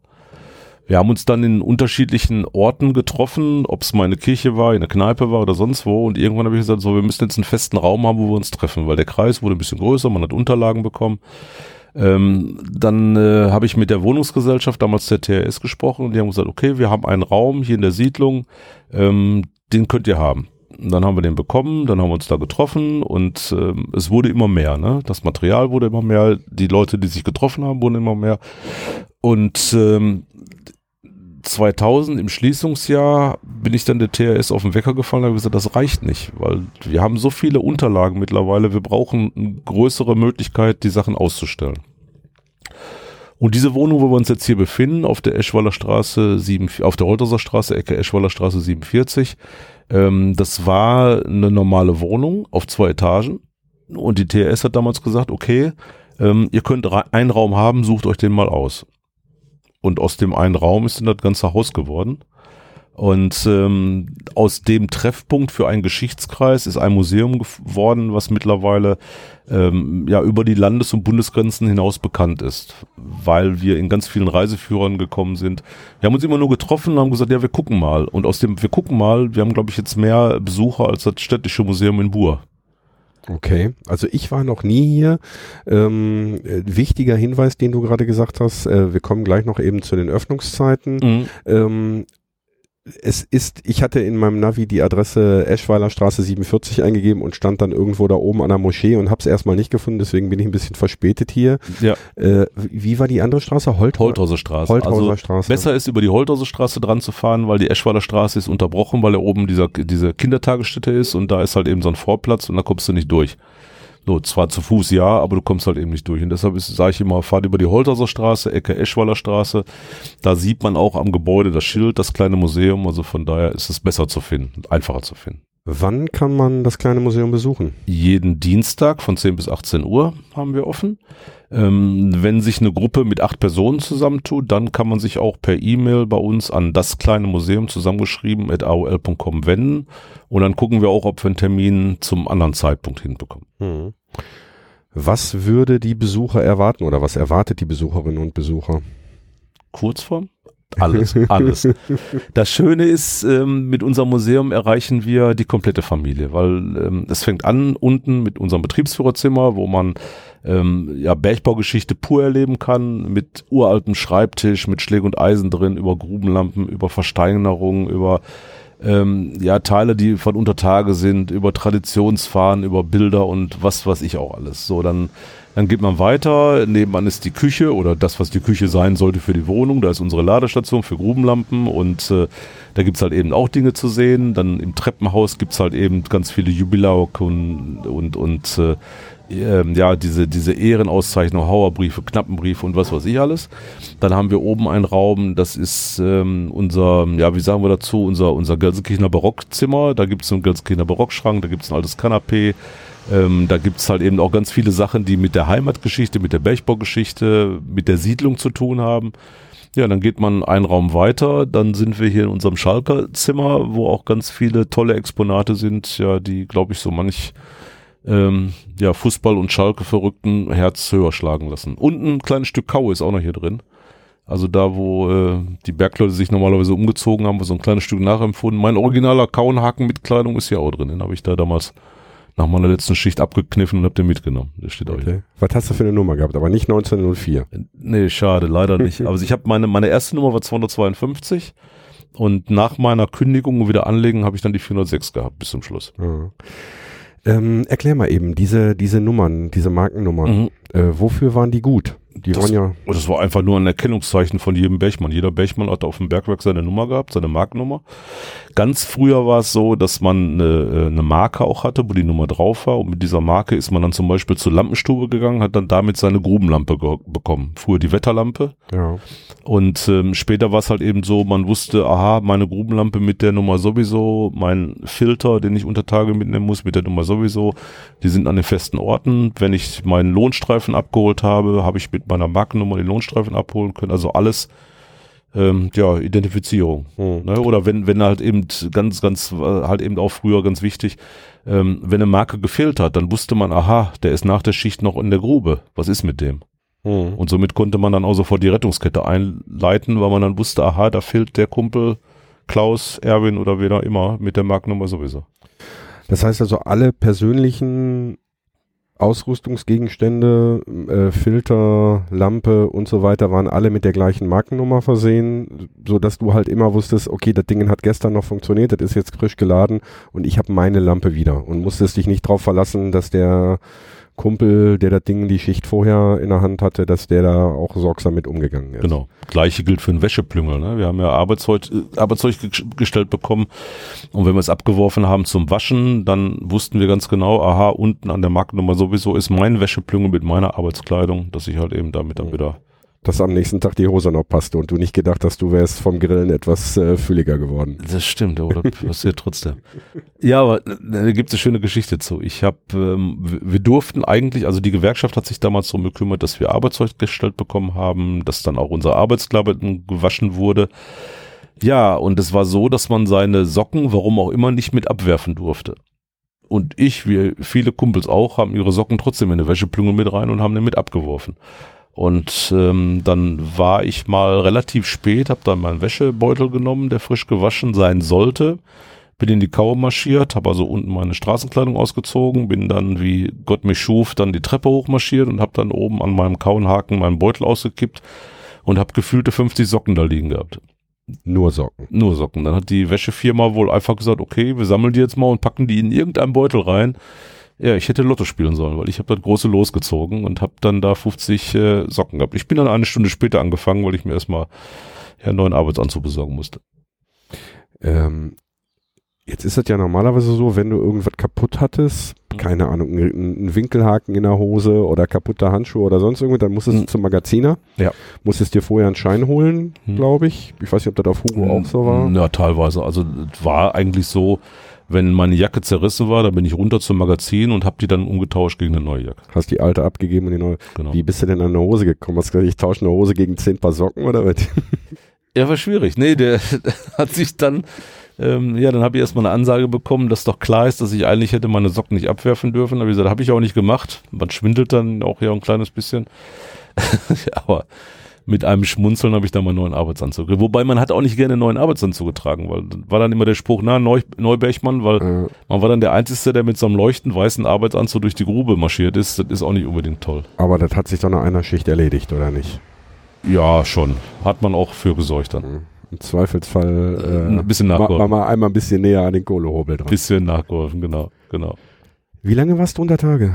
Wir haben uns dann in unterschiedlichen Orten getroffen, ob es mal in der Kirche war, in der Kneipe war oder sonst wo. Und irgendwann habe ich gesagt, so, wir müssen jetzt einen festen Raum haben, wo wir uns treffen, weil der Kreis wurde ein bisschen größer, man hat Unterlagen bekommen. Ähm, dann äh, habe ich mit der Wohnungsgesellschaft, damals der TRS, gesprochen und die haben gesagt, okay, wir haben einen Raum hier in der Siedlung, ähm, den könnt ihr haben. Und dann haben wir den bekommen, dann haben wir uns da getroffen und ähm, es wurde immer mehr. Ne? Das Material wurde immer mehr, die Leute, die sich getroffen haben, wurden immer mehr. Und ähm, 2000 im Schließungsjahr bin ich dann der TRS auf den Wecker gefallen und habe gesagt, das reicht nicht, weil wir haben so viele Unterlagen mittlerweile, wir brauchen eine größere Möglichkeit, die Sachen auszustellen. Und diese Wohnung, wo wir uns jetzt hier befinden, auf der Eschwaller Straße 7, auf der Holterser Straße, Ecke Eschwaller Straße 47, ähm, das war eine normale Wohnung auf zwei Etagen. Und die TRS hat damals gesagt, okay, ähm, ihr könnt einen Raum haben, sucht euch den mal aus. Und aus dem einen Raum ist dann das ganze Haus geworden. Und ähm, aus dem Treffpunkt für einen Geschichtskreis ist ein Museum geworden, was mittlerweile ähm, ja über die Landes- und Bundesgrenzen hinaus bekannt ist, weil wir in ganz vielen Reiseführern gekommen sind. Wir haben uns immer nur getroffen und haben gesagt, ja, wir gucken mal. Und aus dem wir gucken mal, wir haben glaube ich jetzt mehr Besucher als das städtische Museum in Buhr. Okay, also ich war noch nie hier. Ähm, äh, wichtiger Hinweis, den du gerade gesagt hast, äh, wir kommen gleich noch eben zu den Öffnungszeiten. Mhm. Ähm, es ist, ich hatte in meinem Navi die Adresse Eschweiler Straße 47 eingegeben und stand dann irgendwo da oben an der Moschee und habe es erstmal nicht gefunden, deswegen bin ich ein bisschen verspätet hier. Ja. Äh, wie war die andere Straße? Holt Holthauser Straße. Holthauser also Straße. besser ist über die Holthauser Straße dran zu fahren, weil die Eschweiler Straße ist unterbrochen, weil da oben dieser, diese Kindertagesstätte ist und da ist halt eben so ein Vorplatz und da kommst du nicht durch. So, zwar zu Fuß ja, aber du kommst halt eben nicht durch. Und deshalb sage ich immer, fahrt über die Holthauser Straße, Ecke Eschweiler Straße. Da sieht man auch am Gebäude das Schild, das kleine Museum. Also von daher ist es besser zu finden, einfacher zu finden. Wann kann man das kleine Museum besuchen? Jeden Dienstag von 10 bis 18 Uhr haben wir offen. Ähm, wenn sich eine Gruppe mit acht Personen zusammentut, dann kann man sich auch per E-Mail bei uns an das kleine Museum zusammengeschrieben at aol.com wenden und dann gucken wir auch, ob wir einen Termin zum anderen Zeitpunkt hinbekommen. Hm. Was würde die Besucher erwarten oder was erwartet die Besucherinnen und Besucher? Kurzform? Alles, alles. Das Schöne ist, ähm, mit unserem Museum erreichen wir die komplette Familie, weil ähm, es fängt an unten mit unserem Betriebsführerzimmer, wo man ähm, ja Bergbaugeschichte pur erleben kann, mit uraltem Schreibtisch, mit Schläge und Eisen drin, über Grubenlampen, über Versteinerungen, über ähm, ja Teile, die von Untertage sind, über Traditionsfahren, über Bilder und was was ich auch alles. So dann dann geht man weiter, nebenan ist die Küche oder das, was die Küche sein sollte für die Wohnung. Da ist unsere Ladestation für Grubenlampen und äh, da gibt's halt eben auch Dinge zu sehen. Dann im Treppenhaus gibt's halt eben ganz viele Jubilauk und, und, und äh, ähm, ja, diese, diese Ehrenauszeichnung, Hauerbriefe, Knappenbriefe und was weiß ich alles. Dann haben wir oben einen Raum, das ist ähm, unser, ja, wie sagen wir dazu, unser, unser Gelsenkirchener Barockzimmer. Da gibt's einen Gelsenkirchener Barockschrank, da gibt's ein altes Kanapee. Ähm, da gibt's halt eben auch ganz viele Sachen, die mit der Heimatgeschichte, mit der Bergbaugeschichte, mit der Siedlung zu tun haben. Ja, dann geht man einen Raum weiter, dann sind wir hier in unserem Schalker Zimmer, wo auch ganz viele tolle Exponate sind, ja, die, glaube ich, so manch ähm, ja, Fußball- und Schalke-Verrückten Herz höher schlagen lassen. Und ein kleines Stück Kau ist auch noch hier drin. Also da, wo äh, die Bergleute sich normalerweise umgezogen haben, wo so ein kleines Stück nachempfunden. Mein originaler Kauenhaken mit Kleidung ist hier auch drin. Den habe ich da damals nach meiner letzten Schicht abgekniffen und hab den mitgenommen. Der steht auch Okay. hier. Was hast du für eine Nummer gehabt? Aber nicht 1904. Nee, schade, leider nicht. Also ich habe meine, meine erste Nummer war 252 und nach meiner Kündigung und wieder anlegen habe ich dann die 406 gehabt bis zum Schluss. Ja. Ähm, erklär mal eben, diese, diese Nummern, diese Markennummern, Mhm. äh, wofür waren die gut? Die Das- waren ja, Und das war einfach nur ein Erkennungszeichen von jedem Bergmann. Jeder Bergmann hat auf dem Bergwerk seine Nummer gehabt, seine Markennummer. Ganz früher war es so, dass man eine, äh, eine Marke auch hatte, wo die Nummer drauf war. Und mit dieser Marke ist man dann zum Beispiel zur Lampenstube gegangen, hat dann damit seine Grubenlampe bekommen. Früher die Wetterlampe. ja. Und ähm, später war es halt eben so, man wusste, aha, meine Grubenlampe mit der Nummer sowieso, mein Filter, den ich unter Tage mitnehmen muss, mit der Nummer sowieso, die sind an den festen Orten. Wenn ich meinen Lohnstreifen abgeholt habe, habe ich mit meiner Markennummer den Lohnstreifen abholen können. Also alles, ähm, ja, Identifizierung. Hm. Ne? Oder wenn, wenn halt eben ganz, ganz, äh, halt eben auch früher ganz wichtig, ähm, wenn eine Marke gefehlt hat, dann wusste man, aha, der ist nach der Schicht noch in der Grube. Was ist mit dem? Hm. Und somit konnte man dann auch sofort die Rettungskette einleiten, weil man dann wusste, aha, da fehlt der Kumpel Klaus, Erwin oder wer da immer mit der Markennummer sowieso. Das heißt also, alle persönlichen Ausrüstungsgegenstände, äh, Filter, Lampe und so weiter waren alle mit der gleichen Markennummer versehen, so dass du halt immer wusstest, okay, das Ding hat gestern noch funktioniert, das ist jetzt frisch geladen und ich habe meine Lampe wieder und musstest dich nicht drauf verlassen, dass der Kumpel, der das Ding die Schicht vorher in der Hand hatte, dass der da auch sorgsam mit umgegangen ist. Genau. Gleiche gilt für einen Wäscheplüngel. Ne? Wir haben ja Arbeitszeug, äh, Arbeitszeug ge- gestellt bekommen und wenn wir es abgeworfen haben zum Waschen, dann wussten wir ganz genau, aha, unten an der Markennummer sowieso ist mein Wäscheplüngel mit meiner Arbeitskleidung, dass ich halt eben damit dann Mhm. wieder Dass am nächsten Tag die Hose noch passte und du nicht gedacht hast, du wärst vom Grillen etwas äh, fülliger geworden. Das stimmt, aber das passiert trotzdem. Ja, aber äh, da gibt es eine schöne Geschichte zu. Ich habe, ähm, wir durften eigentlich, also die Gewerkschaft hat sich damals darum gekümmert, dass wir Arbeitszeug gestellt bekommen haben, dass dann auch unsere Arbeitskleidung gewaschen wurde. Ja, und es war so, dass man seine Socken, warum auch immer, nicht mit abwerfen durfte. Und ich, wie viele Kumpels auch, haben ihre Socken trotzdem in eine Wäscheplüngel mit rein und haben den mit abgeworfen. Und ähm, dann war ich mal relativ spät, habe dann meinen Wäschebeutel genommen, der frisch gewaschen sein sollte, bin in die Kaue marschiert, habe also unten meine Straßenkleidung ausgezogen, bin dann, wie Gott mich schuf, dann die Treppe hochmarschiert und habe dann oben an meinem Kauenhaken meinen Beutel ausgekippt und habe gefühlte 50 Socken da liegen gehabt. Nur Socken. Nur Socken. Dann hat die Wäschefirma wohl einfach gesagt, okay, wir sammeln die jetzt mal und packen die in irgendeinen Beutel rein. Ja, ich hätte Lotto spielen sollen, weil ich habe das große losgezogen und habe dann da 50 äh, Socken gehabt. Ich bin dann eine Stunde später angefangen, weil ich mir erstmal ja, einen neuen Arbeitsanzug besorgen musste. Ähm, Jetzt ist es ja normalerweise so, wenn du irgendwas kaputt hattest, mhm. keine Ahnung, einen Winkelhaken in der Hose oder kaputte Handschuhe oder sonst irgendwas, dann musstest du mhm. zum Magaziner. Ja. Musstest dir vorher einen Schein holen, mhm. glaube ich. Ich weiß nicht, ob das auf Hugo auch so war. Ja, teilweise. Also war eigentlich so, wenn meine Jacke zerrissen war, dann bin ich runter zum Magazin und habe die dann umgetauscht gegen eine neue Jacke. Hast die alte abgegeben und die neue. Genau. Wie bist du denn an eine Hose gekommen? Hast du gesagt, ich tausche eine Hose gegen zehn Paar Socken oder was? Ja, war schwierig. Nee, der hat sich dann ähm, ja, dann habe ich erstmal eine Ansage bekommen, dass doch klar ist, dass ich eigentlich hätte meine Socken nicht abwerfen dürfen. Habe ich gesagt, habe ich auch nicht gemacht. Man schwindelt dann auch ja ein kleines bisschen. Aber mit einem Schmunzeln habe ich dann meinen neuen Arbeitsanzug. Wobei man hat auch nicht gerne einen neuen Arbeitsanzug getragen, weil war dann immer der Spruch, na, Neu Neubergmann, weil äh. man war dann der Einzige, der mit so einem leuchtend weißen Arbeitsanzug durch die Grube marschiert ist. Das ist auch nicht unbedingt toll. Aber das hat sich doch nach einer Schicht erledigt, oder nicht? Ja, schon. Hat man auch für gesorgt dann. Mhm. Im Zweifelsfall äh, ein bisschen nachgeholfen. Mal, mal einmal ein bisschen näher an den Kohlehobel dran. Bisschen nachgeholfen, genau, genau. Wie lange warst du unter Tage?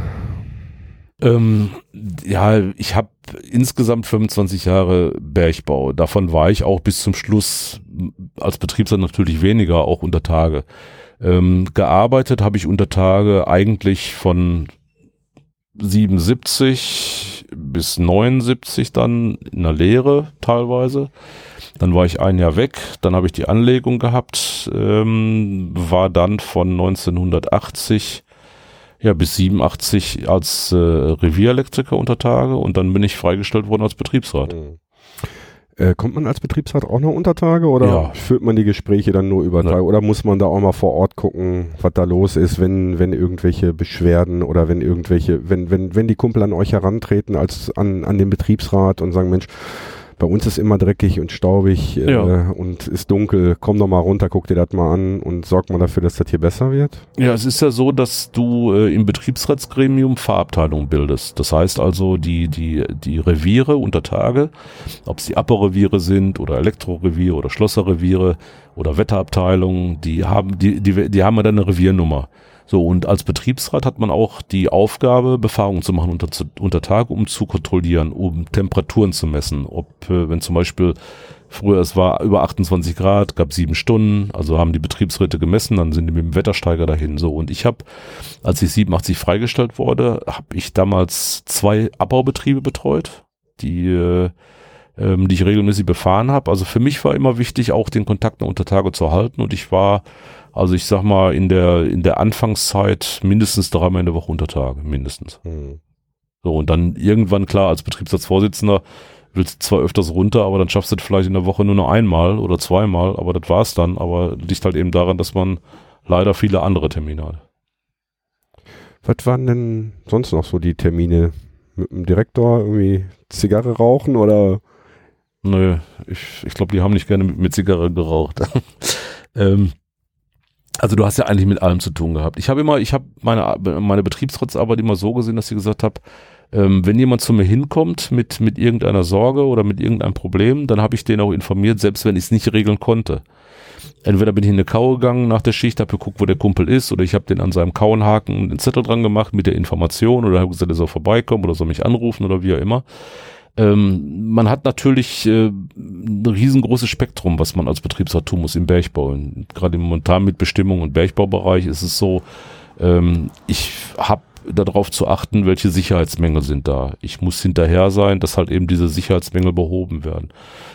Ähm, ja, ich habe insgesamt 25 Jahre Bergbau. Davon war ich auch bis zum Schluss als Betriebsrat natürlich weniger, auch unter Tage. Ähm, gearbeitet habe ich unter Tage eigentlich von 77 bis 79 dann in der Lehre teilweise. Dann war ich ein Jahr weg, dann habe ich die Anlegung gehabt, ähm, war dann von 1980 ja, bis 87 als äh, Revierelektriker unter Tage und dann bin ich freigestellt worden als Betriebsrat. Mhm. Äh, kommt man als Betriebsrat auch noch unter Tage oder ja. führt man die Gespräche dann nur über Tage? Ja. Oder muss man da auch mal vor Ort gucken, was da los ist, wenn, wenn irgendwelche Beschwerden oder wenn irgendwelche, wenn, wenn, wenn die Kumpel an euch herantreten als an, an den Betriebsrat und sagen, Mensch, bei uns ist immer dreckig und staubig äh, ja. und ist dunkel. Komm doch mal runter, guck dir das mal an und sorg mal dafür, dass das hier besser wird. Ja, es ist ja so, dass du äh, im Betriebsratsgremium Fahrabteilungen bildest. Das heißt also, die, die, die Reviere unter Tage, ob es die Abbaureviere sind oder Elektroreviere oder Schlosserreviere oder Wetterabteilungen, die haben, die, die, die haben ja dann eine Reviernummer. So, und als Betriebsrat hat man auch die Aufgabe, Befragungen zu machen unter, unter Tage, um zu kontrollieren, um Temperaturen zu messen. Ob, äh, wenn zum Beispiel früher es war über 28 Grad, gab sieben Stunden, also haben die Betriebsräte gemessen, dann sind die mit dem Wettersteiger dahin. So, und ich habe, als ich 87 freigestellt wurde, habe ich damals zwei Abbaubetriebe betreut, die äh, ähm, die ich regelmäßig befahren habe. Also für mich war immer wichtig, auch den Kontakt unter Tage zu halten und ich war also ich sag mal, in der, in der Anfangszeit mindestens dreimal in der Woche unter Tage, mindestens. Mhm. So, und dann irgendwann, klar, als Betriebsratsvorsitzender willst du zwar öfters runter, aber dann schaffst du das vielleicht in der Woche nur noch einmal oder zweimal, aber das war's dann. Aber liegt halt eben daran, dass man leider viele andere Termine hat. Was waren denn sonst noch so die Termine? Mit dem Direktor irgendwie Zigarre rauchen oder? Nö, ich, ich glaube, die haben nicht gerne mit, mit Zigarre geraucht. ähm, also du hast ja eigentlich mit allem zu tun gehabt. Ich habe immer, ich habe meine, meine Betriebsratsarbeit immer so gesehen, dass ich gesagt habe, ähm, wenn jemand zu mir hinkommt mit, mit irgendeiner Sorge oder mit irgendeinem Problem, dann habe ich den auch informiert, selbst wenn ich es nicht regeln konnte. Entweder bin ich in eine Kau gegangen nach der Schicht, habe geguckt, wo der Kumpel ist, oder ich habe den an seinem Kauenhaken den Zettel dran gemacht mit der Information oder habe gesagt, er soll vorbeikommen oder soll mich anrufen oder wie auch immer. Ähm, man hat natürlich äh, ein riesengroßes Spektrum, was man als Betriebsrat tun muss im Bergbau. Gerade momentan mit Bestimmung und Bergbaubereich ist es so, ähm, ich habe darauf zu achten, welche Sicherheitsmängel sind da. Ich muss hinterher sein, dass halt eben diese Sicherheitsmängel behoben werden.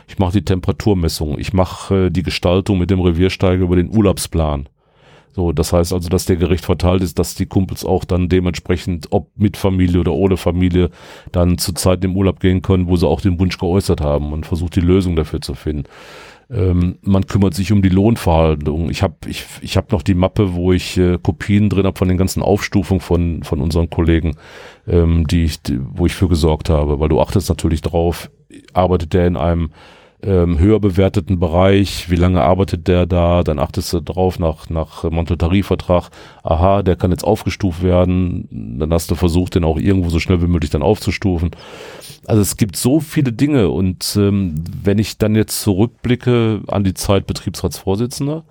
Ich mache die Temperaturmessung, ich mache äh, die Gestaltung mit dem Reviersteiger über den Urlaubsplan. So, das heißt also, dass der Gericht verteilt ist, dass die Kumpels auch dann dementsprechend, ob mit Familie oder ohne Familie, dann zur Zeit im Urlaub gehen können, wo sie auch den Wunsch geäußert haben und versucht die Lösung dafür zu finden. Ähm, man kümmert sich um die Lohnverhandlungen. Ich habe ich, ich hab noch die Mappe, wo ich äh, Kopien drin habe von den ganzen Aufstufungen von, von unseren Kollegen, ähm, die ich, die, wo ich für gesorgt habe, weil du achtest natürlich drauf, arbeitet der in einem ähm, höher bewerteten Bereich, wie lange arbeitet der da, dann achtest du drauf nach, nach Monteltarifvertrag, aha, der kann jetzt aufgestuft werden, dann hast du versucht, den auch irgendwo so schnell wie möglich dann aufzustufen. Also es gibt so viele Dinge. Und ähm, wenn ich dann jetzt zurückblicke an die Zeit Betriebsratsvorsitzender,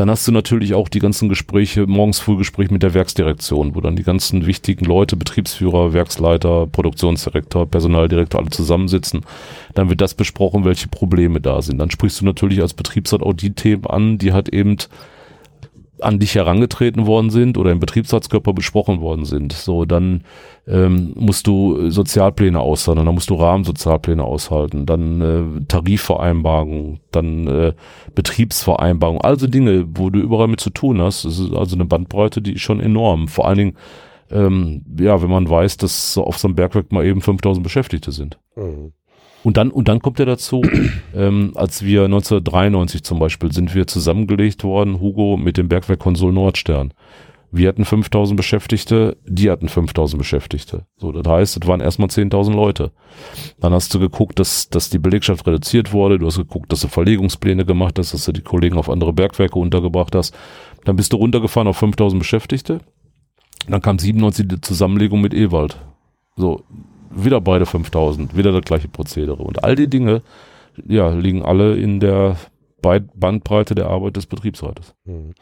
dann hast du natürlich auch die ganzen Gespräche, morgens Frühgespräch mit der Werksdirektion, wo dann die ganzen wichtigen Leute, Betriebsführer, Werksleiter, Produktionsdirektor, Personaldirektor alle zusammensitzen. Dann wird das besprochen, welche Probleme da sind. Dann sprichst du natürlich als Betriebsrat auch die Themen an, die halt eben an dich herangetreten worden sind oder im Betriebsratskörper besprochen worden sind. So, dann ähm, musst du Sozialpläne aushalten, dann musst du Rahmensozialpläne aushalten, dann äh, Tarifvereinbarungen, dann äh, Betriebsvereinbarungen, also Dinge, wo du überall mit zu tun hast. Das ist also eine Bandbreite, die ist schon enorm. Vor allen Dingen, ähm, ja, wenn man weiß, dass auf so einem Bergwerk mal eben 5000 Beschäftigte sind. Mhm. Und dann, und dann kommt er dazu, ähm, als wir 1993 zum Beispiel sind wir zusammengelegt worden, Hugo mit dem Bergwerk Konsul Nordstern. Wir hatten 5000 Beschäftigte, die hatten 5000 Beschäftigte. So, das heißt, es waren erstmal 10.000 Leute. Dann hast du geguckt, dass, dass die Belegschaft reduziert wurde. Du hast geguckt, dass du Verlegungspläne gemacht hast, dass du die Kollegen auf andere Bergwerke untergebracht hast. Dann bist du runtergefahren auf 5000 Beschäftigte. Dann kam 97 die Zusammenlegung mit Ewald. So, wieder beide 5000, wieder das gleiche Prozedere. Und all die Dinge, ja, liegen alle in der Bandbreite der Arbeit des Betriebsrates. Mhm.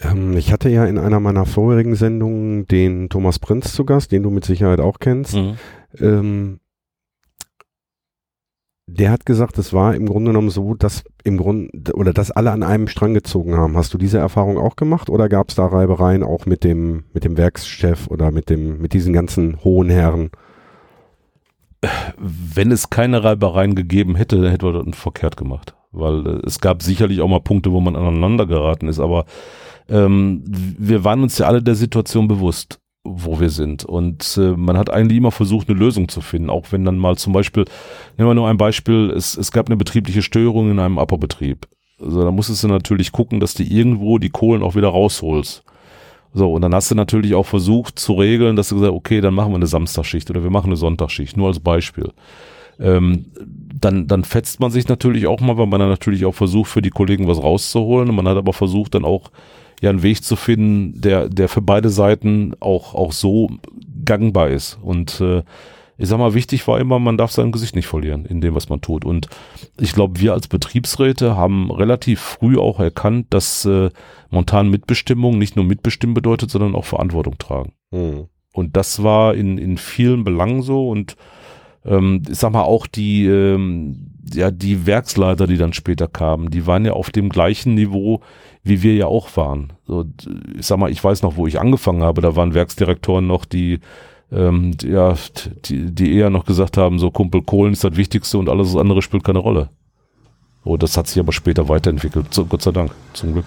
Ähm, ich hatte ja in einer meiner vorherigen Sendungen den Thomas Prinz zu Gast, den du mit Sicherheit auch kennst. Mhm. Ähm, der hat gesagt, es war im Grunde genommen so, dass im Grunde oder dass alle an einem Strang gezogen haben. Hast du diese Erfahrung auch gemacht oder gab es da Reibereien auch mit dem mit dem Werkschef oder mit dem mit diesen ganzen hohen Herren? Wenn es keine Reibereien gegeben hätte, dann hätte man das verkehrt gemacht, weil äh, es gab sicherlich auch mal Punkte, wo man aneinander geraten ist, aber ähm, wir waren uns ja alle der Situation bewusst wo wir sind. Und äh, man hat eigentlich immer versucht, eine Lösung zu finden, auch wenn dann mal zum Beispiel, nehmen wir nur ein Beispiel, es, es gab eine betriebliche Störung in einem Abbaubetrieb. Also da musstest du natürlich gucken, dass du irgendwo die Kohlen auch wieder rausholst. So, und dann hast du natürlich auch versucht zu regeln, dass du gesagt okay, dann machen wir eine Samstagsschicht oder wir machen eine Sonntagsschicht, nur als Beispiel. Ähm, dann, dann fetzt man sich natürlich auch mal, weil man dann natürlich auch versucht, für die Kollegen was rauszuholen. Und man hat aber versucht, dann auch ja einen Weg zu finden, der, der für beide Seiten auch, auch so gangbar ist. Und äh, ich sag mal, wichtig war immer, man darf sein Gesicht nicht verlieren in dem, was man tut. Und ich glaube, wir als Betriebsräte haben relativ früh auch erkannt, dass äh, montan Mitbestimmung nicht nur mitbestimmen bedeutet, sondern auch Verantwortung tragen. Mhm. Und das war in, in vielen Belangen so und ähm, ich sag mal auch die, ähm, ja, die Werksleiter, die dann später kamen, die waren ja auf dem gleichen Niveau, wie wir ja auch waren. So, ich sag mal, ich weiß noch, wo ich angefangen habe, da waren Werksdirektoren noch, die ähm, ja, die, die eher noch gesagt haben, so Kumpel Kohlen ist das Wichtigste und alles andere spielt keine Rolle. Oh, das hat sich aber später weiterentwickelt, so, Gott sei Dank, zum Glück.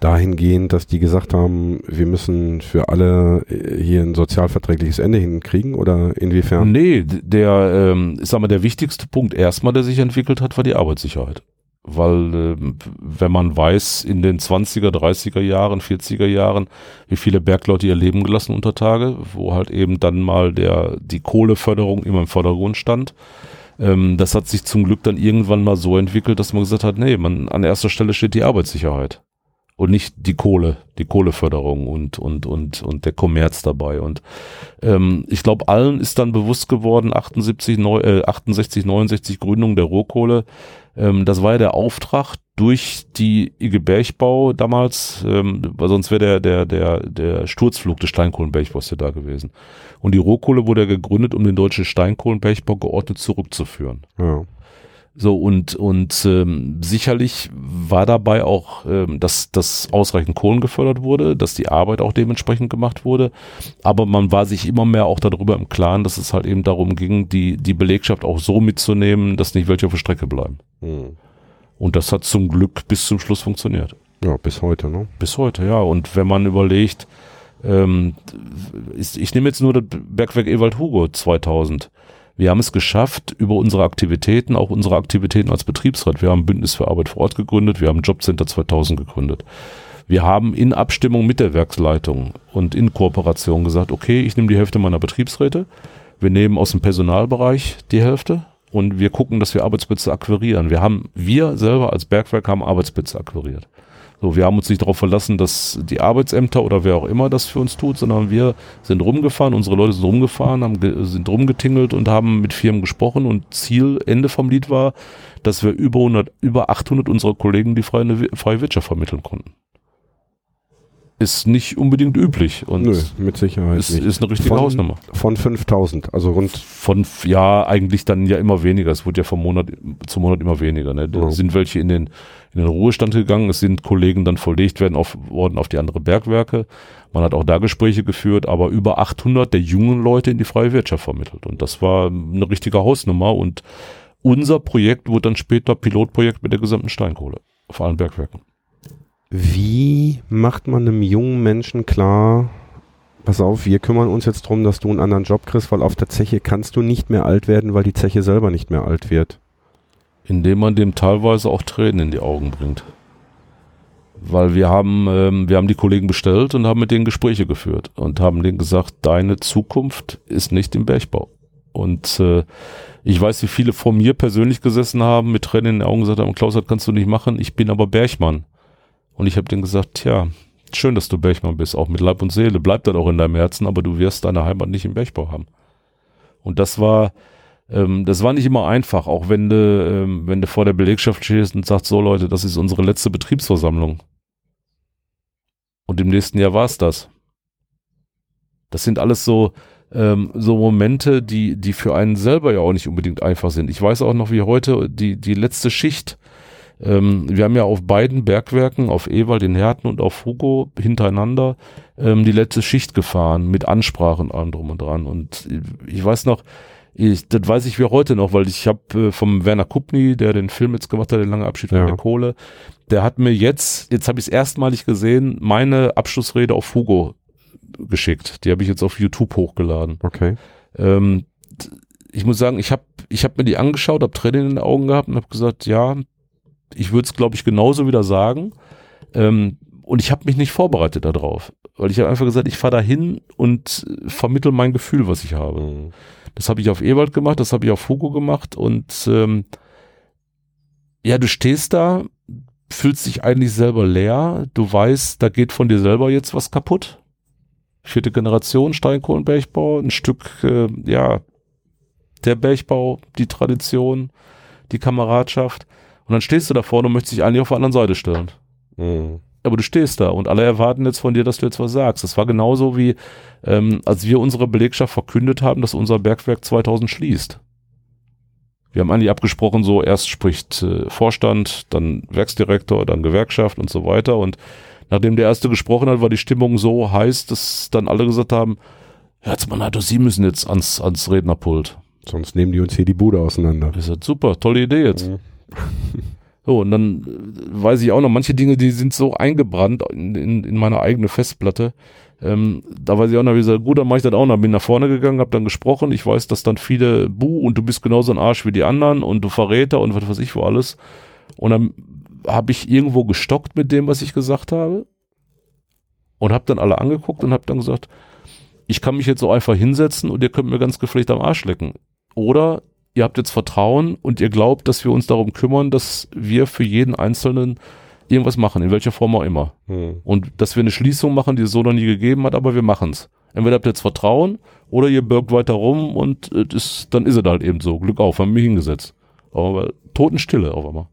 Dahingehend, dass die gesagt haben, wir müssen für alle äh, hier ein sozialverträgliches Ende hinkriegen oder inwiefern? Nee, der, ähm, ich sag mal, der wichtigste Punkt erstmal, der sich entwickelt hat, war die Arbeitssicherheit weil äh, wenn man weiß, in den 20er, 30er Jahren, 40er Jahren, wie viele Bergleute ihr Leben gelassen unter Tage, wo halt eben dann mal der die Kohleförderung immer im Vordergrund stand. Ähm, das hat sich zum Glück dann irgendwann mal so entwickelt, dass man gesagt hat, nee, man an erster Stelle steht die Arbeitssicherheit und nicht die Kohle, die Kohleförderung und und und und der Kommerz dabei. Und ähm, ich glaube, allen ist dann bewusst geworden, 78, neu, äh, 68, 69 Gründung der Rohkohle, ähm, das war ja der Auftrag durch die IG Bergbau damals, ähm, weil sonst wäre der, der, der, der Sturzflug des Steinkohlenbergbaus ja da gewesen. Und die Rohkohle wurde ja gegründet, um den deutschen Steinkohlenbergbau geordnet zurückzuführen. Ja. So und und ähm, sicherlich war dabei auch, ähm, dass dass ausreichend Kohlen gefördert wurde, dass die Arbeit auch dementsprechend gemacht wurde, aber man war sich immer mehr auch darüber im Klaren, dass es halt eben darum ging, die die Belegschaft auch so mitzunehmen, dass nicht welche auf der Strecke bleiben. Mhm. Und das hat zum Glück bis zum Schluss funktioniert. Ja, bis heute, ne? Bis heute, ja. Und wenn man überlegt, ähm, ist, ich nehme jetzt nur das Bergwerk Ewald Hugo 2000 wir haben es geschafft, über unsere Aktivitäten, auch unsere Aktivitäten als Betriebsrat, wir haben Bündnis für Arbeit vor Ort gegründet, wir haben Jobcenter 2000 gegründet. Wir haben in Abstimmung mit der Werksleitung und in Kooperation gesagt, okay, ich nehme die Hälfte meiner Betriebsräte, wir nehmen aus dem Personalbereich die Hälfte und wir gucken, dass wir Arbeitsplätze akquirieren. Wir haben, wir selber als Bergwerk haben Arbeitsplätze akquiriert. So, wir haben uns nicht darauf verlassen, dass die Arbeitsämter oder wer auch immer das für uns tut, sondern wir sind rumgefahren, unsere Leute sind rumgefahren, haben sind rumgetingelt und haben mit Firmen gesprochen und Ziel, Ende vom Lied war, dass wir über 100, über 800 unserer Kollegen die freie, freie Wirtschaft vermitteln konnten ist nicht unbedingt üblich. Und Nö, mit Sicherheit ist, nicht. ist eine richtige Von- Hausnummer. Von 5000, also rund. Von, ja, eigentlich dann ja immer weniger. Es wird ja vom Monat zu Monat immer weniger. Ne? Da Ja. sind welche in den, in den Ruhestand gegangen. Es sind Kollegen dann verlegt werden auf, worden auf die andere Bergwerke. Man hat auch da Gespräche geführt, aber über 800 der jungen Leute in die freie Wirtschaft vermittelt. Und das war eine richtige Hausnummer. Und unser Projekt wurde dann später Pilotprojekt mit der gesamten Steinkohle auf allen Bergwerken. Wie macht man einem jungen Menschen klar, pass auf, wir kümmern uns jetzt drum, dass du einen anderen Job kriegst, weil auf der Zeche kannst du nicht mehr alt werden, weil die Zeche selber nicht mehr alt wird. Indem man dem teilweise auch Tränen in die Augen bringt. Weil wir haben, ähm, wir haben die Kollegen bestellt und haben mit denen Gespräche geführt und haben denen gesagt, deine Zukunft ist nicht im Bergbau. Und äh, ich weiß, wie viele vor mir persönlich gesessen haben, mit Tränen in den Augen gesagt haben, Klaus, das kannst du nicht machen, ich bin aber Bergmann. Und ich habe denen gesagt, tja, schön, dass du Bergmann bist, auch mit Leib und Seele, bleib dann auch in deinem Herzen, aber du wirst deine Heimat nicht im Bergbau haben. Und das war, ähm, das war nicht immer einfach, auch wenn du, ähm, wenn du vor der Belegschaft stehst und sagst, so Leute, das ist unsere letzte Betriebsversammlung. Und im nächsten Jahr war es das. Das sind alles so, ähm, so Momente, die, die für einen selber ja auch nicht unbedingt einfach sind. Ich weiß auch noch, wie heute die, die letzte Schicht, ähm, wir haben ja auf beiden Bergwerken, auf Ewald in Herten und auf Hugo hintereinander, ähm, die letzte Schicht gefahren mit Ansprachen allem drum und dran. Und ich weiß noch, ich, das weiß ich wie heute noch, weil ich habe äh, vom Werner Kupny, der den Film jetzt gemacht hat, den lange Abschied von Ja. der Kohle, der hat mir jetzt, jetzt habe ich es erstmalig gesehen, meine Abschlussrede auf Hugo geschickt. Die habe ich jetzt auf YouTube hochgeladen. Okay. Ähm, ich muss sagen, ich habe ich hab mir die angeschaut, habe Tränen in den Augen gehabt und habe gesagt, ja, ich würde es, glaube ich, genauso wieder sagen. Ähm, und ich habe mich nicht vorbereitet darauf. Weil ich habe einfach gesagt, ich fahre da hin und vermittel mein Gefühl, was ich habe. Mhm. Das habe ich auf Ewald gemacht, das habe ich auf Hugo gemacht und ähm, ja, du stehst da, fühlst dich eigentlich selber leer, du weißt, da geht von dir selber jetzt was kaputt. Vierte Generation Steinkohlenbergbau, ein Stück, äh, ja, der Bergbau, die Tradition, die Kameradschaft. Und dann stehst du da vorne und möchtest dich eigentlich auf der anderen Seite stellen Mhm. Aber du stehst da und alle erwarten jetzt von dir, dass du jetzt was sagst. Das war genauso wie, ähm, als wir unsere Belegschaft verkündet haben, dass unser Bergwerk 2000 schließt. Wir haben eigentlich abgesprochen, so erst spricht äh, Vorstand, dann Werksdirektor, dann Gewerkschaft und so weiter. Und nachdem der erste gesprochen hat, war die Stimmung so heiß, dass dann alle gesagt haben, Herzmann, Sie müssen jetzt ans, ans Rednerpult. Sonst nehmen die uns hier die Bude auseinander. Ich gesagt, super, tolle Idee jetzt. Mhm. So, und dann äh, weiß ich auch noch, manche Dinge, die sind so eingebrannt in, in, in meine eigene Festplatte. Ähm, da weiß ich auch noch, wie gesagt, gut, dann mache ich das auch noch. Bin nach vorne gegangen, habe dann gesprochen. Ich weiß, dass dann viele, buh, und du bist genauso ein Arsch wie die anderen und du Verräter und was weiß ich wo alles. Und dann habe ich irgendwo gestockt mit dem, was ich gesagt habe. Und habe dann alle angeguckt und habe dann gesagt, ich kann mich jetzt so einfach hinsetzen und ihr könnt mir ganz gepflegt am Arsch lecken. Oder ihr habt jetzt Vertrauen und ihr glaubt, dass wir uns darum kümmern, dass wir für jeden Einzelnen irgendwas machen, in welcher Form auch immer. Mhm. Und dass wir eine Schließung machen, die es so noch nie gegeben hat, aber wir machen's. Entweder habt ihr jetzt Vertrauen oder ihr birgt weiter rum und äh, das, dann ist es halt eben so. Glück auf, haben mich hingesetzt. Aber Totenstille auf einmal.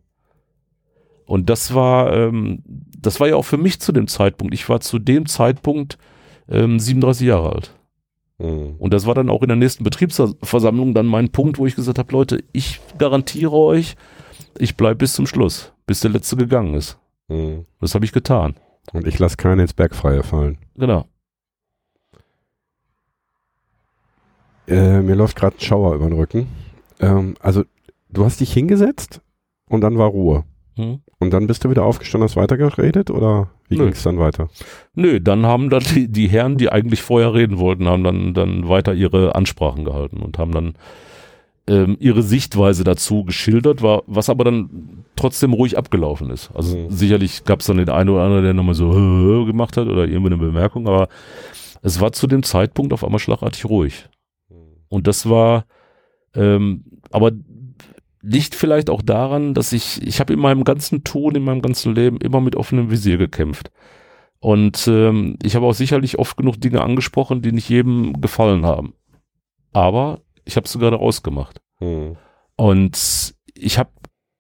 Und das war, ähm, das war ja auch für mich zu dem Zeitpunkt. Ich war zu dem Zeitpunkt ähm, 37 Jahre alt. Mhm. Und das war dann auch in der nächsten Betriebsversammlung dann mein Punkt, wo ich gesagt habe, Leute, ich garantiere euch, ich bleibe bis zum Schluss, bis der Letzte gegangen ist. Mhm. Das habe ich getan. Und ich lasse keinen ins Bergfreie fallen. Genau. Äh, mir läuft gerade ein Schauer über den Rücken. Ähm, also, du hast dich hingesetzt und dann war Ruhe. Hm? Und dann bist du wieder aufgestanden, hast weitergeredet oder wie ging es dann weiter? Nö, dann haben dann die, die Herren, die eigentlich vorher reden wollten, haben dann, dann weiter ihre Ansprachen gehalten und haben dann ähm, ihre Sichtweise dazu geschildert, war, was aber dann trotzdem ruhig abgelaufen ist. Also Mhm. sicherlich gab es dann den einen oder anderen, der nochmal so "Hö, hö" gemacht hat oder irgendwie eine Bemerkung, aber es war zu dem Zeitpunkt auf einmal schlagartig ruhig. Und das war, ähm, aber liegt vielleicht auch daran, dass ich, ich habe in meinem ganzen Tun, in meinem ganzen Leben immer mit offenem Visier gekämpft. Und ähm, ich habe auch sicherlich oft genug Dinge angesprochen, die nicht jedem gefallen haben. Aber ich habe sie gerade ausgemacht. Hm. Und ich habe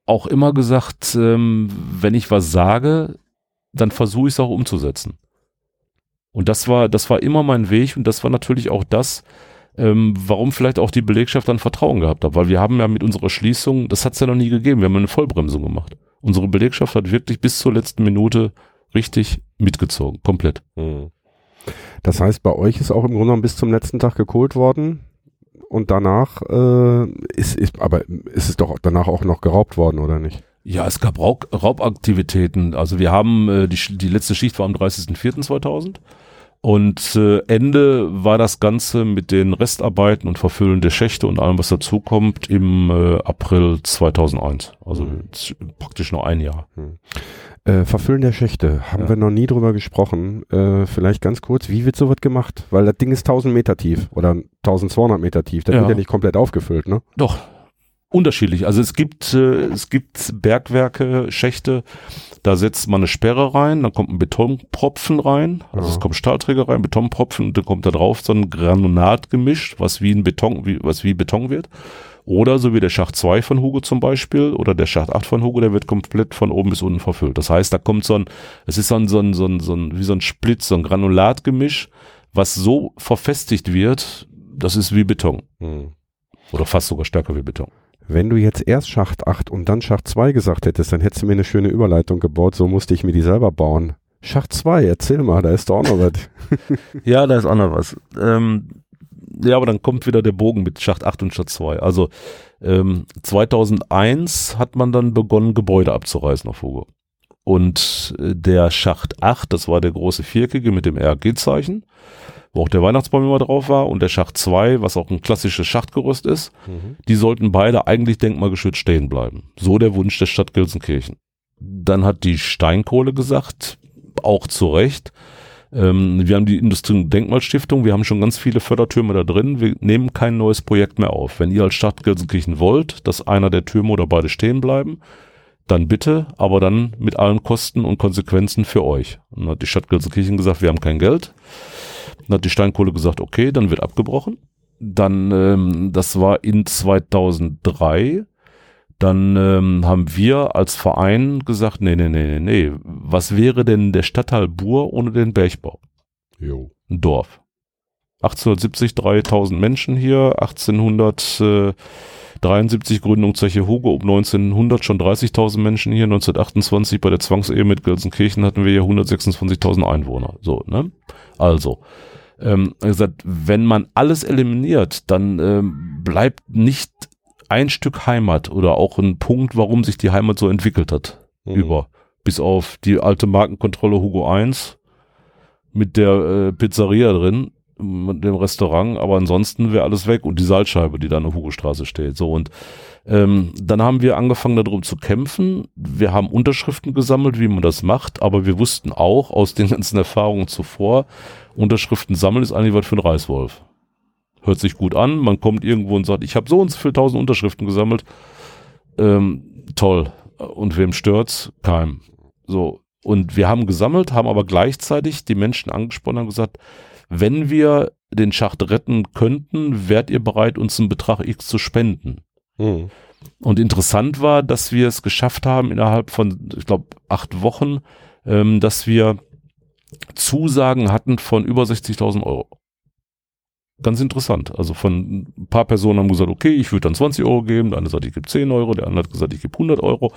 auch immer gesagt, ähm, wenn ich was sage, dann versuche ich es auch umzusetzen. Und das war, das war immer mein Weg und das war natürlich auch das, ähm, warum vielleicht auch die Belegschaft dann Vertrauen gehabt hat. Weil wir haben ja mit unserer Schließung, das hat es ja noch nie gegeben, wir haben eine Vollbremsung gemacht. Unsere Belegschaft hat wirklich bis zur letzten Minute richtig mitgezogen, komplett. Hm. Das heißt, bei euch ist auch im Grunde genommen bis zum letzten Tag gekohlt worden und danach äh, ist, ist, aber ist es doch danach auch noch geraubt worden, oder nicht? Ja, es gab Raub, Raubaktivitäten. Also wir haben, äh, die, die letzte Schicht war am 30.04.2000 und äh, Ende war das Ganze mit den Restarbeiten und Verfüllen der Schächte und allem, was dazukommt, im äh, April 2001. Also mhm. praktisch nur ein Jahr. Mhm. Äh, Verfüllen der Schächte, haben ja. wir noch nie drüber gesprochen. Äh, vielleicht ganz kurz, wie wird sowas gemacht? Weil das Ding ist 1000 Meter tief oder 1200 Meter tief. Das ja. wird ja nicht komplett aufgefüllt, ne? Doch, unterschiedlich. Also es gibt, äh, es gibt Bergwerke, Schächte, da setzt man eine Sperre rein, dann kommt ein Betonpropfen rein, also es kommt Stahlträger rein, Betonpropfen und dann kommt da drauf so ein Granulat gemischt, was wie ein Beton, wie, was wie Beton wird. Oder so wie der Schacht 2 von Hugo zum Beispiel oder der Schacht 8 von Hugo, der wird komplett von oben bis unten verfüllt. Das heißt, da kommt so ein, es ist so ein, so ein, so ein, so ein wie so ein Splitz, so ein Granulatgemisch, was so verfestigt wird, das ist wie Beton. Hm. Oder fast sogar stärker wie Beton. Wenn du jetzt erst Schacht 8 und dann Schacht 2 gesagt hättest, dann hättest du mir eine schöne Überleitung gebaut, so musste ich mir die selber bauen. Schacht 2, erzähl mal, da ist doch auch noch was. ja, da ist auch noch was. Ähm, ja, aber dann kommt wieder der Bogen mit Schacht 8 und Schacht 2. Also ähm, 2001 hat man dann begonnen, Gebäude abzureißen auf Hugo. Und äh, der Schacht 8, das war der große Vierkige mit dem RG-Zeichen, wo auch der Weihnachtsbaum immer drauf war, und der Schacht 2, was auch ein klassisches Schachtgerüst ist, mhm. die sollten beide eigentlich denkmalgeschützt stehen bleiben. So der Wunsch der Stadt Gelsenkirchen. Dann hat die Steinkohle gesagt, auch zu Recht, ähm, wir haben die Industrie- und Denkmalstiftung, wir haben schon ganz viele Fördertürme da drin, wir nehmen kein neues Projekt mehr auf. Wenn ihr als Stadt Gelsenkirchen wollt, dass einer der Türme oder beide stehen bleiben, dann bitte, aber dann mit allen Kosten und Konsequenzen für euch. Und dann hat die Stadt Gelsenkirchen gesagt, wir haben kein Geld. Dann hat die Steinkohle gesagt, okay, dann wird abgebrochen. Dann, ähm, das war in 2003. Dann ähm, haben wir als Verein gesagt, nee, nee, nee, nee, nee. Was wäre denn der Stadtteil Bur ohne den Bergbau? Jo. Ein Dorf. 1870 3000 Menschen hier, 1873 Gründung Zeche Hugo, um 1900 schon 30.000 Menschen hier, 1928 bei der Zwangsehe mit Gelsenkirchen hatten wir hier 126.000 Einwohner. So, ne? Also, ähm, gesagt, wenn man alles eliminiert, dann ähm, bleibt nicht ein Stück Heimat oder auch ein Punkt, warum sich die Heimat so entwickelt hat. Mhm. Über. Bis auf die alte Markenkontrolle Hugo 1 mit der äh, Pizzeria drin, mit dem Restaurant, aber ansonsten wäre alles weg und die Salzscheibe, die da an der Hugo-Straße steht. So und ähm, dann haben wir angefangen darum zu kämpfen. Wir haben Unterschriften gesammelt, wie man das macht, aber wir wussten auch aus den ganzen Erfahrungen zuvor, Unterschriften sammeln ist eigentlich was für ein Reißwolf hört sich gut an, man kommt irgendwo und sagt, ich habe so und so viele tausend Unterschriften gesammelt. Ähm, toll. Und wem stört's? Keinem. So. Und wir haben gesammelt, haben aber gleichzeitig die Menschen angesprochen und gesagt, wenn wir den Schacht retten könnten, wärt ihr bereit, uns einen Betrag X zu spenden. Mhm. Und interessant war, dass wir es geschafft haben, innerhalb von, ich glaube, acht Wochen, ähm, dass wir Zusagen hatten von über 60.000 Euro ganz interessant. Also von ein paar Personen haben gesagt, okay, ich würde dann 20 Euro geben, der eine sagt, ich gebe 10 Euro, der andere hat gesagt, ich gebe 100 Euro.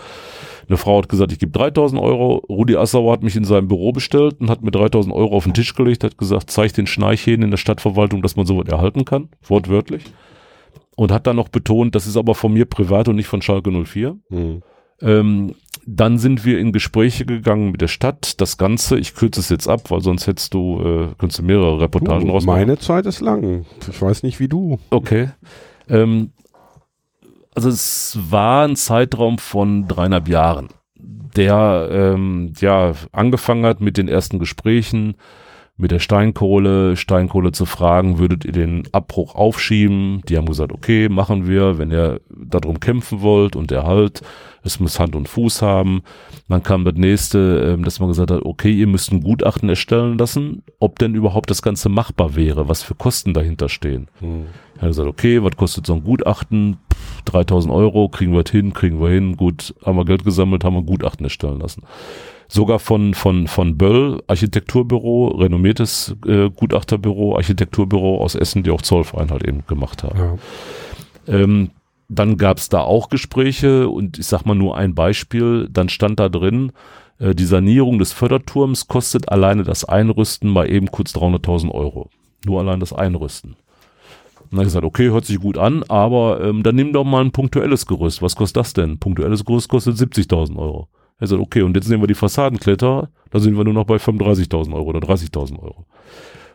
Eine Frau hat gesagt, ich gebe 3000 Euro. Rudi Assauer hat mich in seinem Büro bestellt und hat mir 3000 Euro auf den Tisch gelegt, hat gesagt, zeig den Schnarchhähnen in der Stadtverwaltung, dass man sowas erhalten kann, wortwörtlich. Und hat dann noch betont, das ist aber von mir privat und nicht von Schalke 04. Mhm. Ähm, dann sind wir in Gespräche gegangen mit der Stadt. Das Ganze, ich kürze es jetzt ab, weil sonst hättest du, äh, könntest du mehrere Reportagen du, rausmachen. Meine Zeit ist lang. Ich weiß nicht wie du. Okay. Ähm, also es war ein Zeitraum von dreieinhalb Jahren, der ähm, ja angefangen hat mit den ersten Gesprächen, mit der Steinkohle, Steinkohle zu fragen, würdet ihr den Abbruch aufschieben? Die haben gesagt, okay, machen wir, wenn ihr darum kämpfen wollt und der halt, es muss Hand und Fuß haben. Dann kam das nächste, ähm, dass man gesagt hat, okay, ihr müsst ein Gutachten erstellen lassen, ob denn überhaupt das Ganze machbar wäre, was für Kosten dahinter stehen. Mhm. Er hat gesagt, okay, was kostet so ein Gutachten? 3000 Euro, kriegen wir hin, kriegen wir hin, gut, haben wir Geld gesammelt, haben wir ein Gutachten erstellen lassen sogar von, von, von Böll, Architekturbüro, renommiertes äh, Gutachterbüro, Architekturbüro aus Essen, die auch Zollverein halt eben gemacht haben. Ja. Ähm, dann gab es da auch Gespräche und ich sag mal nur ein Beispiel, dann stand da drin, äh, die Sanierung des Förderturms kostet alleine das Einrüsten mal eben kurz 300.000 Euro. Nur allein das Einrüsten. Und dann gesagt, okay, hört sich gut an, aber ähm, dann nimm doch mal ein punktuelles Gerüst. Was kostet das denn? Punktuelles Gerüst kostet 70.000 Euro. Er sagt, okay, und jetzt nehmen wir die Fassadenkletter, da sind wir nur noch bei 35.000 Euro oder 30.000 Euro.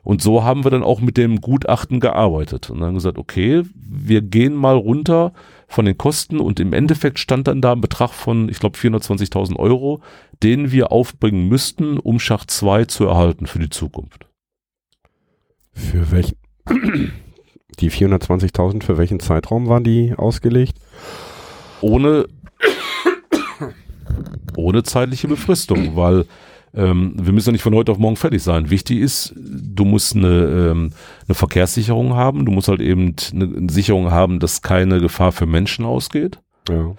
Und so haben wir dann auch mit dem Gutachten gearbeitet und dann gesagt, okay, wir gehen mal runter von den Kosten und im Endeffekt stand dann da ein Betrag von, ich glaube, 420.000 Euro, den wir aufbringen müssten, um Schacht 2 zu erhalten für die Zukunft. Für welchen? Die 420.000, für welchen Zeitraum waren die ausgelegt? Ohne ohne zeitliche Befristung, weil ähm, wir müssen ja nicht von heute auf morgen fertig sein. Wichtig ist, du musst eine, ähm, eine Verkehrssicherung haben, du musst halt eben eine Sicherung haben, dass keine Gefahr für Menschen ausgeht. Ja.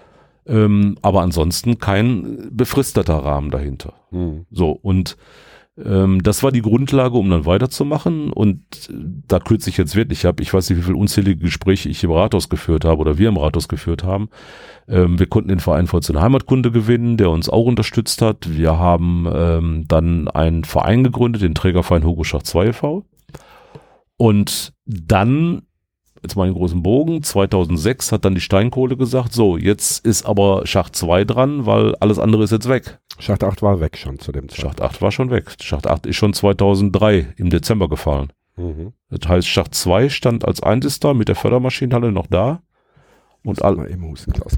Ähm, aber ansonsten kein befristeter Rahmen dahinter. Mhm. So, und ähm, das war die Grundlage, um dann weiterzumachen. Und da kürze ich jetzt wirklich ab. Ich weiß nicht, wie viele unzählige Gespräche ich im Rathaus geführt habe oder wir im Rathaus geführt haben. Ähm, wir konnten den Verein Vollzone Heimatkunde gewinnen, der uns auch unterstützt hat. Wir haben ähm, dann einen Verein gegründet, den Trägerverein Hugo Schacht 2 e.V. Und dann jetzt mal einen großen Bogen, 2006 hat dann die Steinkohle gesagt, so, jetzt ist aber Schacht 2 dran, weil alles andere ist jetzt weg. Schacht 8 war weg schon zu dem Zeitpunkt. Schacht 8 war schon weg. Schacht 8 ist schon 2003 im Dezember gefallen. Mhm. Das heißt, Schacht 2 stand als einziges da mit der Fördermaschinenhalle noch da. Und all mal eben husten, Klaus.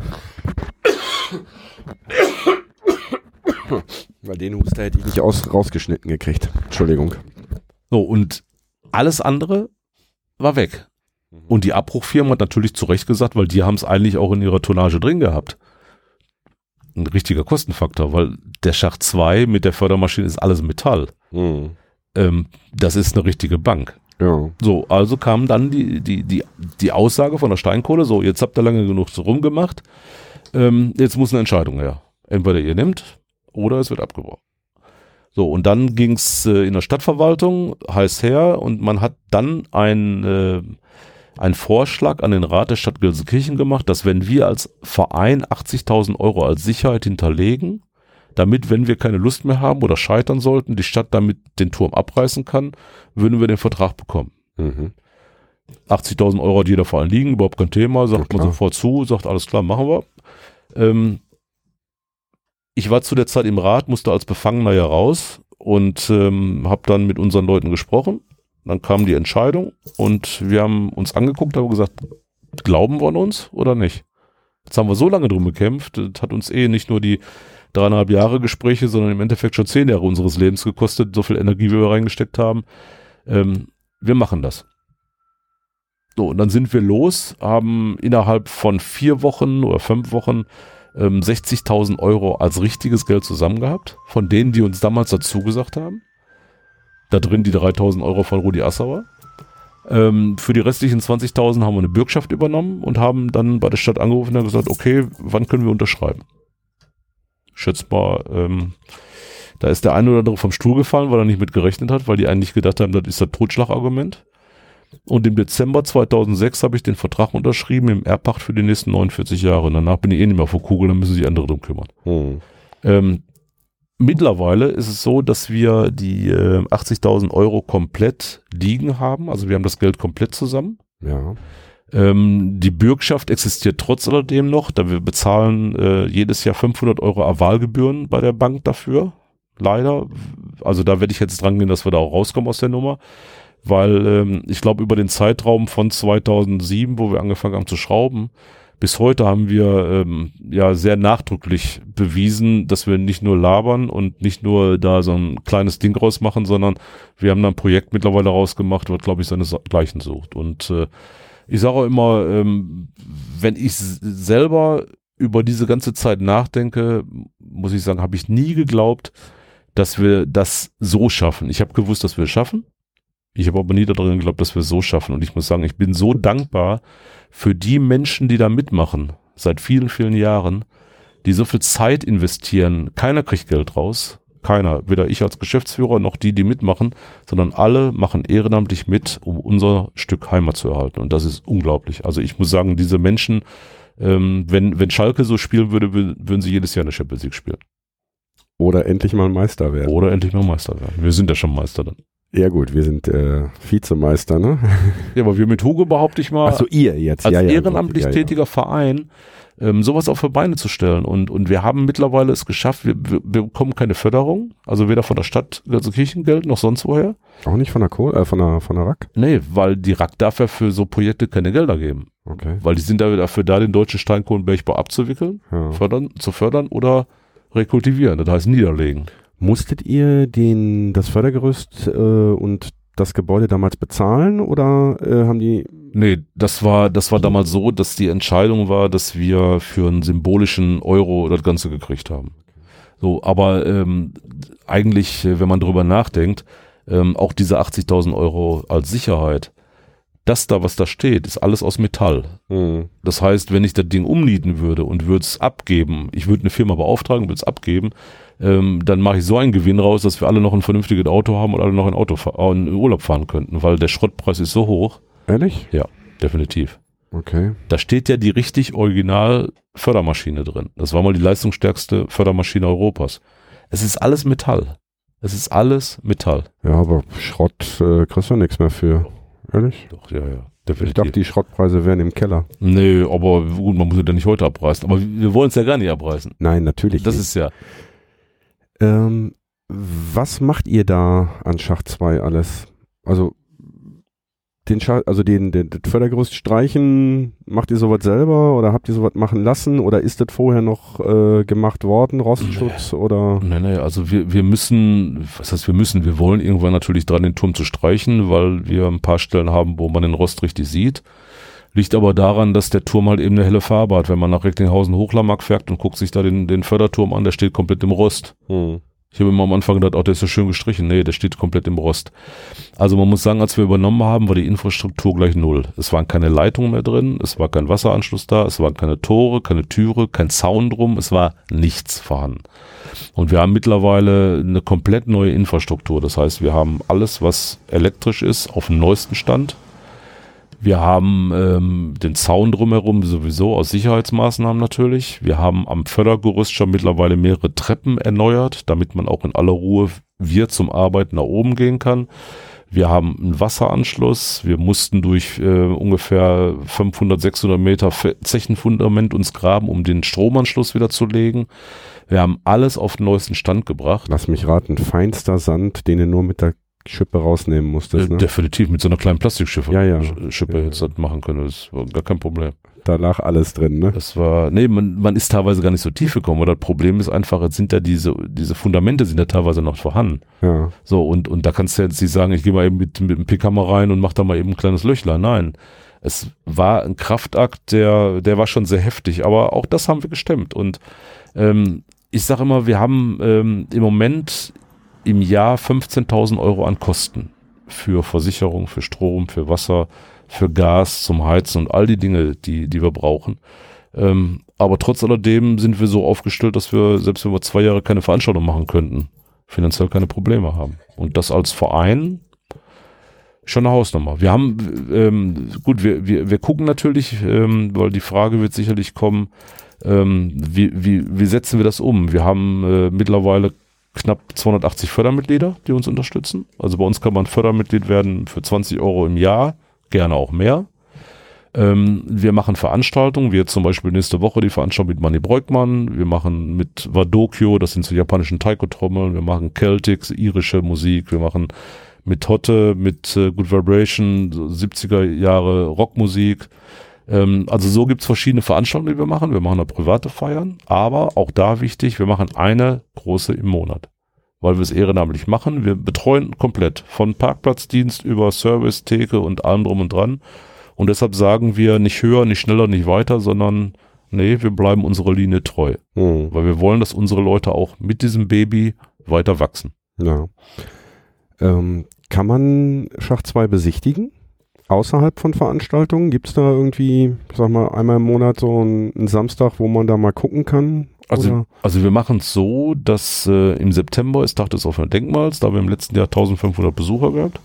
Weil den Huster hätte ich nicht aus, rausgeschnitten gekriegt. Entschuldigung. So, und alles andere war weg. Mhm. Und die Abbruchfirma hat natürlich zu Recht gesagt, weil die haben es eigentlich auch in ihrer Tonnage drin gehabt. Ein richtiger Kostenfaktor, weil der Schacht 2 mit der Fördermaschine ist alles Metall. Mhm. Ähm, das ist eine richtige Bank. Ja. So, also kam dann die, die, die, die Aussage von der Steinkohle, so, jetzt habt ihr lange genug so rumgemacht, ähm, jetzt muss eine Entscheidung her. Entweder ihr nimmt oder es wird abgebrochen. So, und dann ging's äh, in der Stadtverwaltung heiß her und man hat dann ein äh, einen Vorschlag an den Rat der Stadt Gelsenkirchen gemacht, dass wenn wir als Verein 80.000 Euro als Sicherheit hinterlegen, damit, wenn wir keine Lust mehr haben oder scheitern sollten, die Stadt damit den Turm abreißen kann, würden wir den Vertrag bekommen. Mhm. 80.000 Euro hat jeder Verein liegen, überhaupt kein Thema, sagt ja, man sofort zu, sagt alles klar, machen wir. Ähm, ich war zu der Zeit im Rat, musste als Befangener ja raus und ähm, habe dann mit unseren Leuten gesprochen dann kam die Entscheidung und wir haben uns angeguckt, haben gesagt, glauben wir an uns oder nicht? Jetzt haben wir so lange drum gekämpft, das hat uns eh nicht nur die dreieinhalb Jahre Gespräche, sondern im Endeffekt schon zehn Jahre unseres Lebens gekostet, so viel Energie, wie wir reingesteckt haben. Ähm, wir machen das. So, und dann sind wir los, haben innerhalb von vier Wochen oder fünf Wochen ähm, 60.000 Euro als richtiges Geld zusammen gehabt, von denen, die uns damals dazu gesagt haben. Da drin die 3000 Euro von Rudi Assauer. Ähm, für die restlichen 20.000 haben wir eine Bürgschaft übernommen und haben dann bei der Stadt angerufen und gesagt, okay, wann können wir unterschreiben? Schätzbar, ähm, da ist der eine oder andere vom Stuhl gefallen, weil er nicht mit gerechnet hat, weil die eigentlich gedacht haben, das ist das Totschlagargument. Und im Dezember 2006 habe ich den Vertrag unterschrieben im Erbpacht für die nächsten 49 Jahre. Und danach bin ich eh nicht mehr vor Kugel, dann müssen sich andere drum kümmern. Hm. Ähm, Mittlerweile ist es so, dass wir die äh, 80.000 Euro komplett liegen haben. Also wir haben das Geld komplett zusammen. Ja. Ähm, die Bürgschaft existiert trotz alledem noch, da wir bezahlen äh, jedes Jahr 500 Euro Avalgebühren bei der Bank dafür. Leider. Also da werde ich jetzt dran gehen, dass wir da auch rauskommen aus der Nummer. Weil ähm, ich glaube, über den Zeitraum von 2007, wo wir angefangen haben zu schrauben, bis heute haben wir ähm, ja sehr nachdrücklich bewiesen, dass wir nicht nur labern und nicht nur da so ein kleines Ding rausmachen, sondern wir haben da ein Projekt mittlerweile rausgemacht, was glaube ich seinesgleichen sucht. Und äh, ich sage auch immer, ähm, wenn ich selber über diese ganze Zeit nachdenke, muss ich sagen, habe ich nie geglaubt, dass wir das so schaffen. Ich habe gewusst, dass wir es schaffen. Ich habe aber nie daran geglaubt, dass wir es so schaffen. Und ich muss sagen, ich bin so dankbar für die Menschen, die da mitmachen, seit vielen, vielen Jahren, die so viel Zeit investieren. Keiner kriegt Geld raus. Keiner. Weder ich als Geschäftsführer noch die, die mitmachen, sondern alle machen ehrenamtlich mit, um unser Stück Heimat zu erhalten. Und das ist unglaublich. Also ich muss sagen, diese Menschen, ähm, wenn, wenn Schalke so spielen würde, würden sie jedes Jahr eine Champions League spielen. Oder endlich mal Meister werden. Oder endlich mal Meister werden. Wir sind ja schon Meister dann. Ja gut, wir sind äh, Vizemeister, ne? Ja, aber wir mit Hugo behaupte ich mal. Ach so, ihr jetzt. Als ja, ja, ehrenamtlich ja, ja. tätiger Verein ähm, sowas auf die Beine zu stellen. Und, und wir haben mittlerweile es geschafft, wir, wir, wir bekommen keine Förderung, also weder von der Stadt, also Kirchengeld, noch sonst woher. Auch nicht von der Kohl, äh, von der, von der RAK? Nee, weil die RAK darf ja für so Projekte keine Gelder geben. Okay. Weil die sind dafür da, den deutschen Steinkohlenbergbau abzuwickeln, Ja. fördern, zu fördern oder rekultivieren, das heißt niederlegen. Musstet ihr den, das Fördergerüst äh, und das Gebäude damals bezahlen oder äh, haben die Nee, das war, das war damals so, dass die Entscheidung war, dass wir für einen symbolischen Euro das Ganze gekriegt haben. So, aber ähm, eigentlich, äh, wenn man drüber nachdenkt, ähm, auch diese 80.000 Euro als Sicherheit, das da, was da steht, ist alles aus Metall. hm, Das heißt, wenn ich das Ding umnieten würde und würde es abgeben, ich würde eine Firma beauftragen, würde es abgeben, ähm, dann mache ich so einen Gewinn raus, dass wir alle noch ein vernünftiges Auto haben und alle noch in, Auto äh, in Urlaub fahren könnten, weil der Schrottpreis ist so hoch. ehrlich? Definitiv. Okay. Da steht ja die richtig original Fördermaschine drin. Das war mal die leistungsstärkste Fördermaschine Europas. Es ist alles Metall. Es ist alles Metall. Ja, aber Schrott äh, kriegst du nichts mehr für. Ehrlich? Doch, ja, ja. Ich Definitiv. dachte, die Schrottpreise wären im Keller. nee, aber gut, man muss ja nicht heute abreißen. Aber wir wollen es ja gar nicht abreißen. Nein, natürlich Das nicht. ist ja. Ähm, was macht ihr da an Schacht 2 alles? Also den Scha also den, den das Fördergerüst streichen, macht ihr sowas selber oder habt ihr sowas machen lassen oder ist das vorher noch äh, gemacht worden, Rostschutz oder Nee, nee, also wir, wir müssen, was heißt wir müssen, wir wollen irgendwann natürlich dran, den Turm zu streichen, weil wir ein paar Stellen haben, wo man den Rost richtig sieht. Liegt aber daran, dass der Turm halt eben eine helle Farbe hat. Wenn man nach Recklinghausen Hochlamag fährt und guckt sich da den, den Förderturm an, der steht komplett im Rost. Ich habe immer am Anfang gedacht, oh, der ist so schön gestrichen. Nee, der steht komplett im Rost. Also man muss sagen, als wir übernommen haben, war die Infrastruktur gleich null. Es waren keine Leitungen mehr drin, es war kein Wasseranschluss da, es waren keine Tore, keine Türe, kein Zaun drum, es war nichts vorhanden. Und wir haben mittlerweile eine komplett neue Infrastruktur. Das heißt, wir haben alles, was elektrisch ist, auf dem neuesten Stand. Wir haben ähm, den Zaun drumherum sowieso aus Sicherheitsmaßnahmen natürlich. Wir haben am Fördergerüst schon mittlerweile mehrere Treppen erneuert, damit man auch in aller Ruhe wir zum Arbeiten nach oben gehen kann. Wir haben einen Wasseranschluss. Wir mussten durch äh, ungefähr 500, 600 Meter Zechenfundament uns graben, um den Stromanschluss wieder zu legen. Wir haben alles auf den neuesten Stand gebracht. lass mich raten, feinster Sand, den ihr nur mit der Schippe rausnehmen musstest, Äh, ne? Definitiv mit so einer kleinen Plastikschippe Ja, ja. Sch- Schippe Ja, du das machen können. Das war gar kein Problem. Da lag alles drin, ne? Das war, nee, man, man ist teilweise gar nicht so tief gekommen. Oder das Problem ist einfach, jetzt sind ja diese, diese Fundamente sind ja teilweise noch vorhanden. Ja. So, und, und da kannst du jetzt nicht sagen, ich gehe mal eben mit, mit dem mal rein und mach da mal eben ein kleines Löchlein. Nein. Es war ein Kraftakt, der, der war schon sehr heftig, aber auch das haben wir gestemmt. Und ähm, ich sage immer, wir haben ähm, im Moment im Jahr 15.000 Euro an Kosten für Versicherung, für Strom, für Wasser, für Gas zum Heizen und all die Dinge, die, die wir brauchen. Ähm, aber trotz alledem sind wir so aufgestellt, dass wir, selbst wenn wir zwei Jahre keine Veranstaltung machen könnten, finanziell keine Probleme haben. Und das als Verein schon eine Hausnummer. Wir haben, ähm, gut, wir, wir, wir gucken natürlich, ähm, weil die Frage wird sicherlich kommen, ähm, wie, wie, wie setzen wir das um? Wir haben äh, mittlerweile knapp 280 Fördermitglieder, die uns unterstützen. Also bei uns kann man Fördermitglied werden für 20 Euro im Jahr, gerne auch mehr. Ähm, wir machen Veranstaltungen, jetzt zum Beispiel nächste Woche die Veranstaltung mit Manny Breukmann. Wir machen mit Wadokyo, das sind so japanischen Taiko-Trommeln. Wir machen Celtics, irische Musik. Wir machen mit Hotte, mit äh, Good Vibration, so 70er Jahre Rockmusik. Ähm, also so gibt's verschiedene Veranstaltungen, die wir machen. Wir machen da private Feiern, aber auch da wichtig, wir machen eine große im Monat, weil wir es ehrenamtlich machen. Wir betreuen komplett von Parkplatzdienst über Service, Theke und allem drum und dran. Und deshalb sagen wir nicht höher, nicht schneller, nicht weiter, sondern nee, wir bleiben unserer Linie treu. Hm. Weil wir wollen, dass unsere Leute auch mit diesem Baby weiter wachsen. Ja. Ähm, kann man Schacht 2 besichtigen? Außerhalb von Veranstaltungen? Gibt es da irgendwie, sag mal, einmal im Monat so einen, einen Samstag, wo man da mal gucken kann? Also, Oder? also wir machen es so, dass äh, im September ist Tag des offenen Denkmals, da haben wir im letzten Jahr 1500 Besucher gehabt.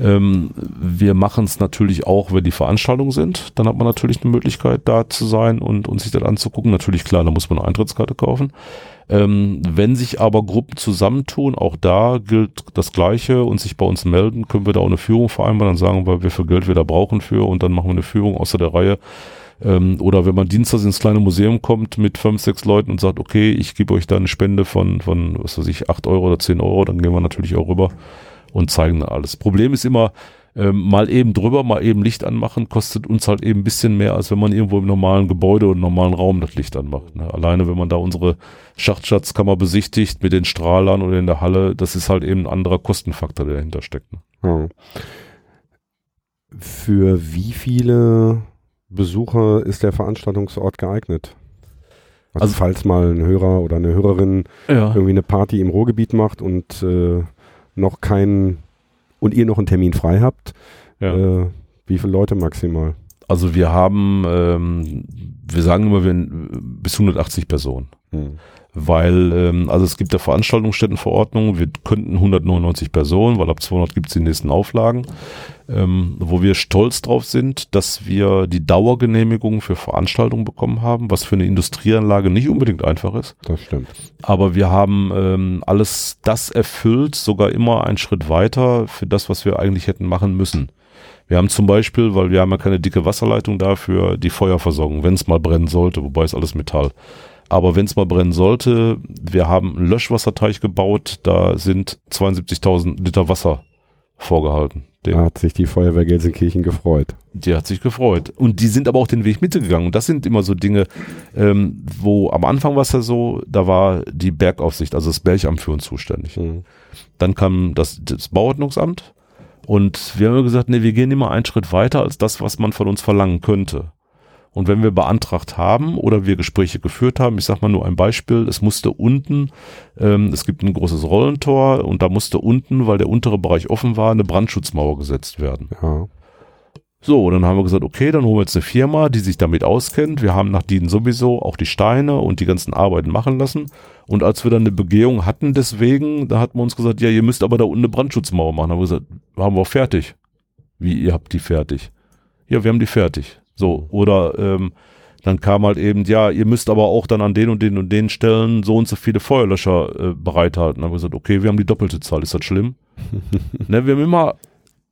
Ähm, wir machen es natürlich auch, wenn die Veranstaltungen sind. Dann hat man natürlich eine Möglichkeit, da zu sein und, und sich das anzugucken. Natürlich, klar, da muss man eine Eintrittskarte kaufen. Ähm, wenn sich aber Gruppen zusammentun, auch da gilt das Gleiche und sich bei uns melden, können wir da auch eine Führung vereinbaren, dann sagen wir, wie viel Geld wir da brauchen für und dann machen wir eine Führung außer der Reihe. Ähm, oder wenn man dienstags ins kleine Museum kommt mit fünf, sechs Leuten und sagt, okay, ich gebe euch da eine Spende von, von, was weiß ich, acht Euro oder zehn Euro, dann gehen wir natürlich auch rüber und zeigen alles. Problem ist immer, ähm, mal eben drüber, mal eben Licht anmachen, kostet uns halt eben ein bisschen mehr, als wenn man irgendwo im normalen Gebäude oder normalen Raum das Licht anmacht. Ne? Alleine, wenn man da unsere Schachtschatzkammer besichtigt mit den Strahlern oder in der Halle, das ist halt eben ein anderer Kostenfaktor, der dahinter steckt. Ne? Ja. Für wie viele Besucher ist der Veranstaltungsort geeignet? Also, Also- falls mal ein Hörer oder eine Hörerin Ja. irgendwie eine Party im Ruhrgebiet macht und äh, noch keinen und ihr noch einen Termin frei habt, ja. äh, wie viele Leute maximal? Also wir haben, ähm, wir sagen immer, wir bis 180 Personen. Hm. Weil, ähm, also es gibt ja Veranstaltungsstättenverordnung, wir könnten 199 Personen, weil ab 200 gibt es die nächsten Auflagen, ähm, wo wir stolz drauf sind, dass wir die Dauergenehmigung für Veranstaltungen bekommen haben, was für eine Industrieanlage nicht unbedingt einfach ist. Das stimmt. Aber wir haben ähm, alles das erfüllt, sogar immer einen Schritt weiter für das, was wir eigentlich hätten machen müssen. Wir haben zum Beispiel, weil wir haben ja keine dicke Wasserleitung dafür, die Feuerversorgung, wenn es mal brennen sollte, wobei es alles Metall. Aber wenn es mal brennen sollte, wir haben einen Löschwasserteich gebaut, da sind 72.000 Liter Wasser vorgehalten. Dem, Da hat sich die Feuerwehr Gelsenkirchen gefreut. die hat sich gefreut. Und die sind aber auch den Weg mitgegangen. Und das sind immer so Dinge, ähm, wo am Anfang war es ja so, da war die Bergaufsicht, also das Bergamt für uns zuständig. Hm. Dann kam das, das Bauordnungsamt und wir haben gesagt, nee, wir gehen immer einen Schritt weiter als das, was man von uns verlangen könnte. Und wenn wir beantragt haben oder wir Gespräche geführt haben, ich sage mal nur ein Beispiel, es musste unten, ähm, es gibt ein großes Rollentor und da musste unten, weil der untere Bereich offen war, eine Brandschutzmauer gesetzt werden. Ja. So, und dann haben wir gesagt, okay, dann holen wir jetzt eine Firma, die sich damit auskennt. Wir haben nach denen sowieso auch die Steine und die ganzen Arbeiten machen lassen. Und als wir dann eine Begehung hatten deswegen, da hat man uns gesagt, ja, ihr müsst aber da unten eine Brandschutzmauer machen. Da haben wir gesagt, haben wir auch fertig. Wie, ihr habt die fertig? Ja, wir haben die fertig. So, oder ähm, dann kam halt eben, ja, ihr müsst aber auch dann an den und den und den Stellen so und so viele Feuerlöscher äh, bereithalten. Dann haben wir gesagt, okay, wir haben die doppelte Zahl, ist das schlimm? ne, wir haben immer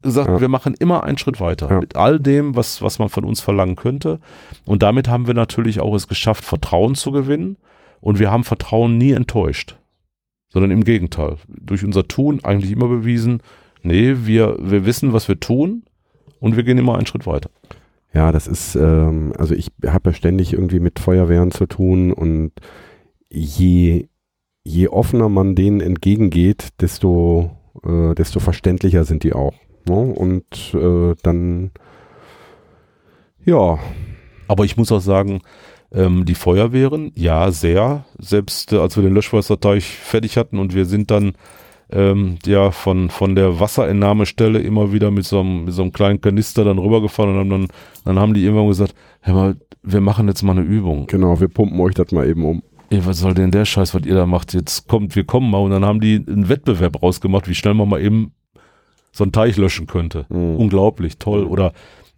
gesagt, Ja. wir machen immer einen Schritt weiter Ja. mit all dem, was, was man von uns verlangen könnte. Und damit haben wir natürlich auch es geschafft, Vertrauen zu gewinnen. Und wir haben Vertrauen nie enttäuscht, sondern im Gegenteil. Durch unser Tun eigentlich immer bewiesen, nee, wir, wir wissen, was wir tun und wir gehen immer einen Schritt weiter. Ja, das ist, ähm, also ich habe ja ständig irgendwie mit Feuerwehren zu tun und je, je offener man denen entgegengeht, desto, äh, desto verständlicher sind die auch. Ne? Und äh, dann, ja, Aber ich muss auch sagen, ähm, die Feuerwehren, ja, sehr. Selbst äh, als wir den Löschwasserteich fertig hatten und wir sind dann ähm, ja von, von der Wasserentnahmestelle immer wieder mit so, einem, mit so einem kleinen Kanister dann rübergefahren und haben dann, dann haben die irgendwann gesagt, hör mal, wir machen jetzt mal eine Übung. genau, wir pumpen euch das mal eben um. Ey, was soll denn der Scheiß, was ihr da macht? Jetzt kommt, wir kommen mal und dann haben die einen Wettbewerb rausgemacht, wie schnell man mal eben so einen Teich löschen könnte. Mhm. Unglaublich, toll. Oder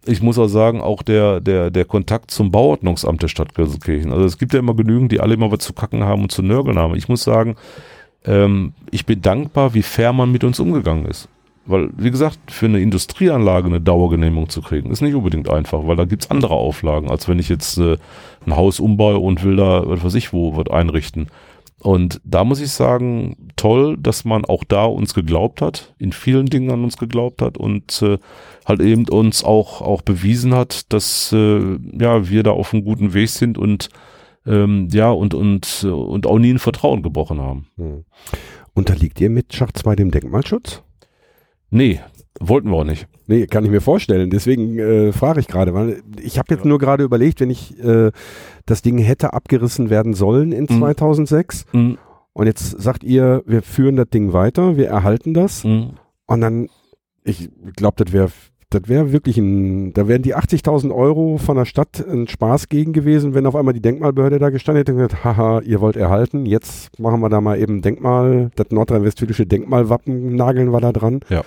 ich muss auch sagen, auch der, der, der Kontakt zum Bauordnungsamt der Stadt Gelsenkirchen. Also es gibt ja immer genügend, die alle immer was zu kacken haben und zu nörgeln haben. Ich muss sagen, ähm, ich bin dankbar, wie fair man mit uns umgegangen ist. Weil, wie gesagt, für eine Industrieanlage eine Dauergenehmigung zu kriegen, ist nicht unbedingt einfach, weil da gibt's andere Auflagen, als wenn ich jetzt äh, ein Haus umbaue und will da, was weiß ich wo, was einrichten. Und da muss ich sagen, toll, dass man auch da uns geglaubt hat, in vielen Dingen an uns geglaubt hat und äh, halt eben uns auch, auch bewiesen hat, dass äh, ja, wir da auf einem guten Weg sind und ähm, ja, und, und, und auch nie ein Vertrauen gebrochen haben. Hm. Unterliegt ihr mit Schacht 2 dem Denkmalschutz? Nee, wollten wir auch nicht. Nee, kann ich mir vorstellen. Deswegen äh, frage ich gerade, weil ich habe jetzt ja. nur gerade überlegt, wenn ich äh, das Ding hätte abgerissen werden sollen in mhm. 2006 mhm. und jetzt sagt ihr, wir führen das Ding weiter, wir erhalten das mhm. und dann, ich glaube, das wäre das wäre wirklich ein, da wären die 80.000 Euro von der Stadt ein Spaß gegen gewesen, wenn auf einmal die Denkmalbehörde da gestanden hätte und gesagt, haha, ihr wollt erhalten, jetzt machen wir da mal eben Denkmal, das nordrhein-westfälische Denkmalwappen nageln wir da dran. Ja.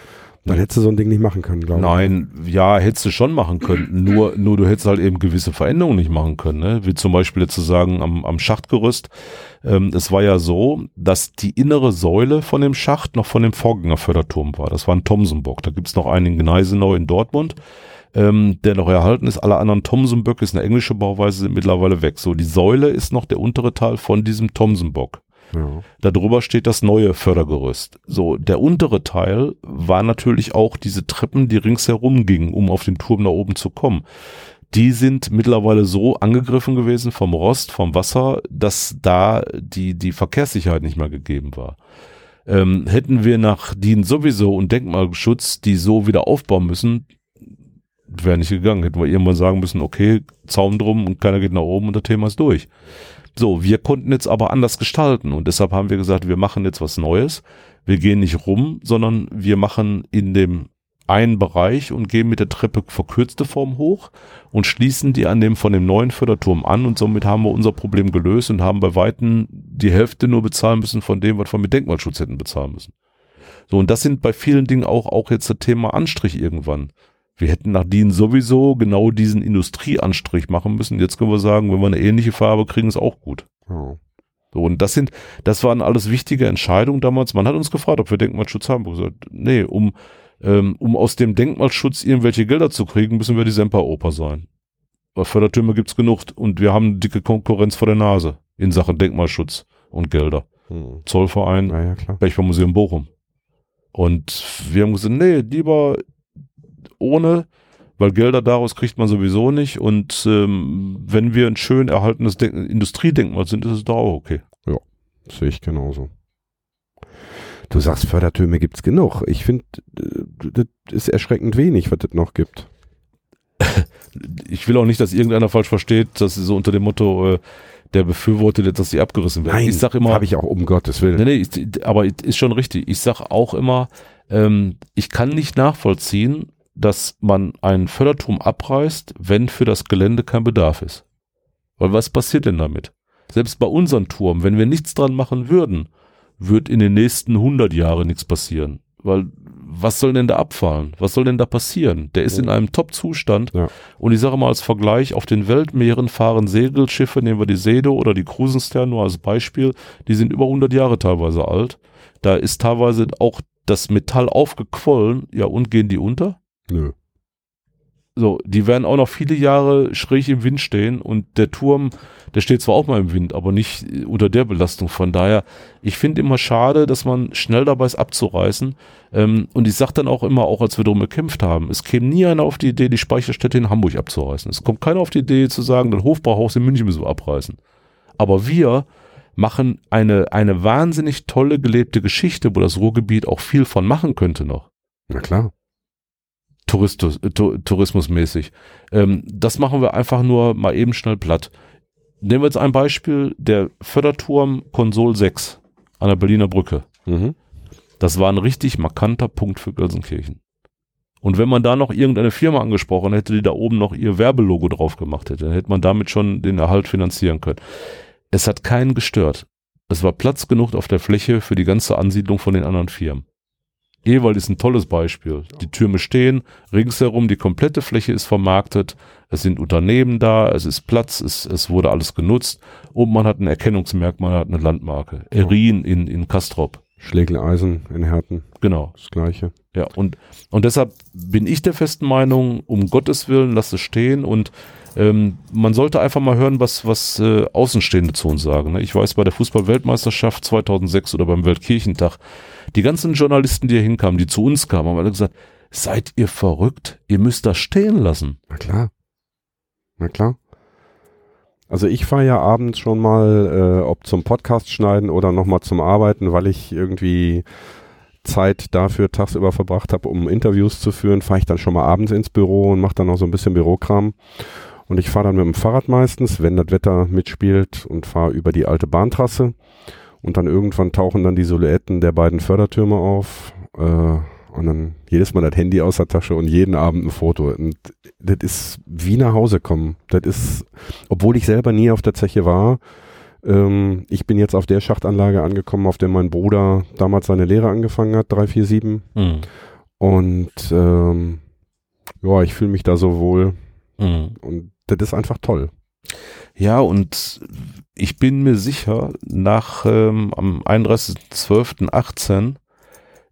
Dann hättest du so ein Ding nicht machen können, glaube ich. Nein, ja, hättest du schon machen können. Nur, nur du hättest halt eben gewisse Veränderungen nicht machen können. Ne? Wie zum Beispiel jetzt zu sagen am, am Schachtgerüst. Ähm, es war ja so, dass die innere Säule von dem Schacht noch von dem Vorgänger Förderturm war. Das war ein Thomsenbock. Da gibt's noch einen in Gneisenau in Dortmund. Ähm, der noch erhalten ist. Alle anderen Thomsenböcke, ist eine englische Bauweise, sind mittlerweile weg. So, die Säule ist noch der untere Teil von diesem Thomsenbock. Ja. Darüber steht das neue Fördergerüst. So, der untere Teil war natürlich auch diese Treppen, die ringsherum gingen, um auf den Turm da oben zu kommen. Die sind mittlerweile so angegriffen gewesen vom Rost, vom Wasser, dass da die, die Verkehrssicherheit nicht mehr gegeben war. Ähm, hätten wir nach DIN sowieso und Denkmalschutz die so wieder aufbauen müssen, wäre nicht gegangen. Hätten wir irgendwann sagen müssen, okay, Zaun drum und keiner geht nach oben und das Thema ist durch. So, wir konnten jetzt aber anders gestalten und deshalb haben wir gesagt, wir machen jetzt was Neues. Wir gehen nicht rum, sondern wir machen in dem einen Bereich und gehen mit der Treppe verkürzte Form hoch und schließen die an dem von dem neuen Förderturm an und somit haben wir unser Problem gelöst und haben bei Weitem die Hälfte nur bezahlen müssen von dem, was wir mit Denkmalschutz hätten bezahlen müssen. So, und das sind bei vielen Dingen auch, auch jetzt das Thema Anstrich irgendwann. Wir hätten nach DIN sowieso genau diesen Industrieanstrich machen müssen. Jetzt können wir sagen, wenn wir eine ähnliche Farbe kriegen, ist auch gut. Oh. So, und das sind, das waren alles wichtige Entscheidungen damals. Man hat uns gefragt, ob wir Denkmalschutz haben. Wir gesagt, nee, um, ähm, um aus dem Denkmalschutz irgendwelche Gelder zu kriegen, müssen wir die Semperoper sein. Weil Fördertürme gibt's genug und wir haben dicke Konkurrenz vor der Nase in Sachen Denkmalschutz und Gelder. Hm. Zollverein, ja, ja, Bergbaumuseum Bochum. Und wir haben gesagt, nee, lieber ohne, weil Gelder daraus kriegt man sowieso nicht. Und ähm, wenn wir ein schön erhaltenes Denk Industriedenkmal sind, ist es da auch okay. Ja, sehe ich genauso. Du sagst, Fördertürme gibt's genug. Ich finde, äh, das ist erschreckend wenig, was es noch gibt. ich will auch nicht, dass irgendeiner falsch versteht, dass sie so unter dem Motto, äh, der befürwortet, dass sie abgerissen werden. Nein, ich sag immer, habe ich auch um Gottes Willen. Nee, nee, aber ist schon richtig. Ich sag auch immer, ähm, ich kann nicht nachvollziehen, dass man einen Förderturm abreißt, wenn für das Gelände kein Bedarf ist. Weil was passiert denn damit? Selbst bei unserem Turm, wenn wir nichts dran machen würden, wird in den nächsten 100 Jahren nichts passieren. Weil was soll denn da abfallen? Was soll denn da passieren? Der ist ja. in einem Top-Zustand. Ja. Und ich sage mal als Vergleich, auf den Weltmeeren fahren Segelschiffe, nehmen wir die Sedo oder die Cruisenstern nur als Beispiel, die sind über 100 Jahre teilweise alt. Da ist teilweise auch das Metall aufgequollen. Ja, und gehen die unter? Nö. So, die werden auch noch viele Jahre schräg im Wind stehen und der Turm, der steht zwar auch mal im Wind, aber nicht unter der Belastung. Von daher, ich finde immer schade, dass man schnell dabei ist abzureißen. Ähm, und ich sage dann auch immer, auch als wir darum gekämpft haben, es käme nie einer auf die Idee, die Speicherstätte in Hamburg abzureißen. Es kommt keiner auf die Idee zu sagen, das Hofbrauhaus in München müssen wir abreißen. Aber wir machen eine, eine wahnsinnig tolle gelebte Geschichte, wo das Ruhrgebiet auch viel von machen könnte noch. Na klar. Touristus, äh, tourismusmäßig. Ähm, das machen wir einfach nur mal eben schnell platt. Nehmen wir jetzt ein Beispiel, der Förderturm Konsol 6 an der Berliner Brücke. Mhm. Das war ein richtig markanter Punkt für Gelsenkirchen. Und wenn man da noch irgendeine Firma angesprochen hätte, die da oben noch ihr Werbelogo drauf gemacht hätte, dann hätte man damit schon den Erhalt finanzieren können. Es hat keinen gestört. Es war Platz genug auf der Fläche für die ganze Ansiedlung von den anderen Firmen. Ewald ist ein tolles Beispiel. Die Türme stehen ringsherum, die komplette Fläche ist vermarktet, es sind Unternehmen da, es ist Platz, es, es wurde alles genutzt und man hat ein Erkennungsmerkmal, man hat eine Landmarke. Erin in, in Kastrop. Schlägeleisen in Herten. Genau. Das gleiche. Ja, und, und deshalb bin ich der festen Meinung, um Gottes Willen, lass es stehen und ähm, man sollte einfach mal hören, was, was äh, Außenstehende zu uns sagen. Ne? Ich weiß, bei der Fußball-Weltmeisterschaft 2006 oder beim Weltkirchentag, die ganzen Journalisten, die hier hinkamen, die zu uns kamen, haben alle gesagt, seid ihr verrückt? Ihr müsst das stehen lassen. Na klar. Na klar. Also ich fahre ja abends schon mal, äh, ob zum Podcast schneiden oder nochmal zum Arbeiten, weil ich irgendwie Zeit dafür tagsüber verbracht habe, um Interviews zu führen, fahre ich dann schon mal abends ins Büro und mache dann noch so ein bisschen Bürokram. Und ich fahre dann mit dem Fahrrad meistens, wenn das Wetter mitspielt und fahre über die alte Bahntrasse. Und dann irgendwann tauchen dann die Silhouetten der beiden Fördertürme auf. Äh, und dann jedes Mal das Handy aus der Tasche und jeden Abend ein Foto. Und das ist wie nach Hause kommen. Das ist, obwohl ich selber nie auf der Zeche war, ähm, ich bin jetzt auf der Schachtanlage angekommen, auf der mein Bruder damals seine Lehre angefangen hat, 347. Mhm. Und ähm, ja, ich fühle mich da so wohl. Mhm. Und das ist einfach toll. Ja, und ich bin mir sicher, nach ähm, am 31.12.18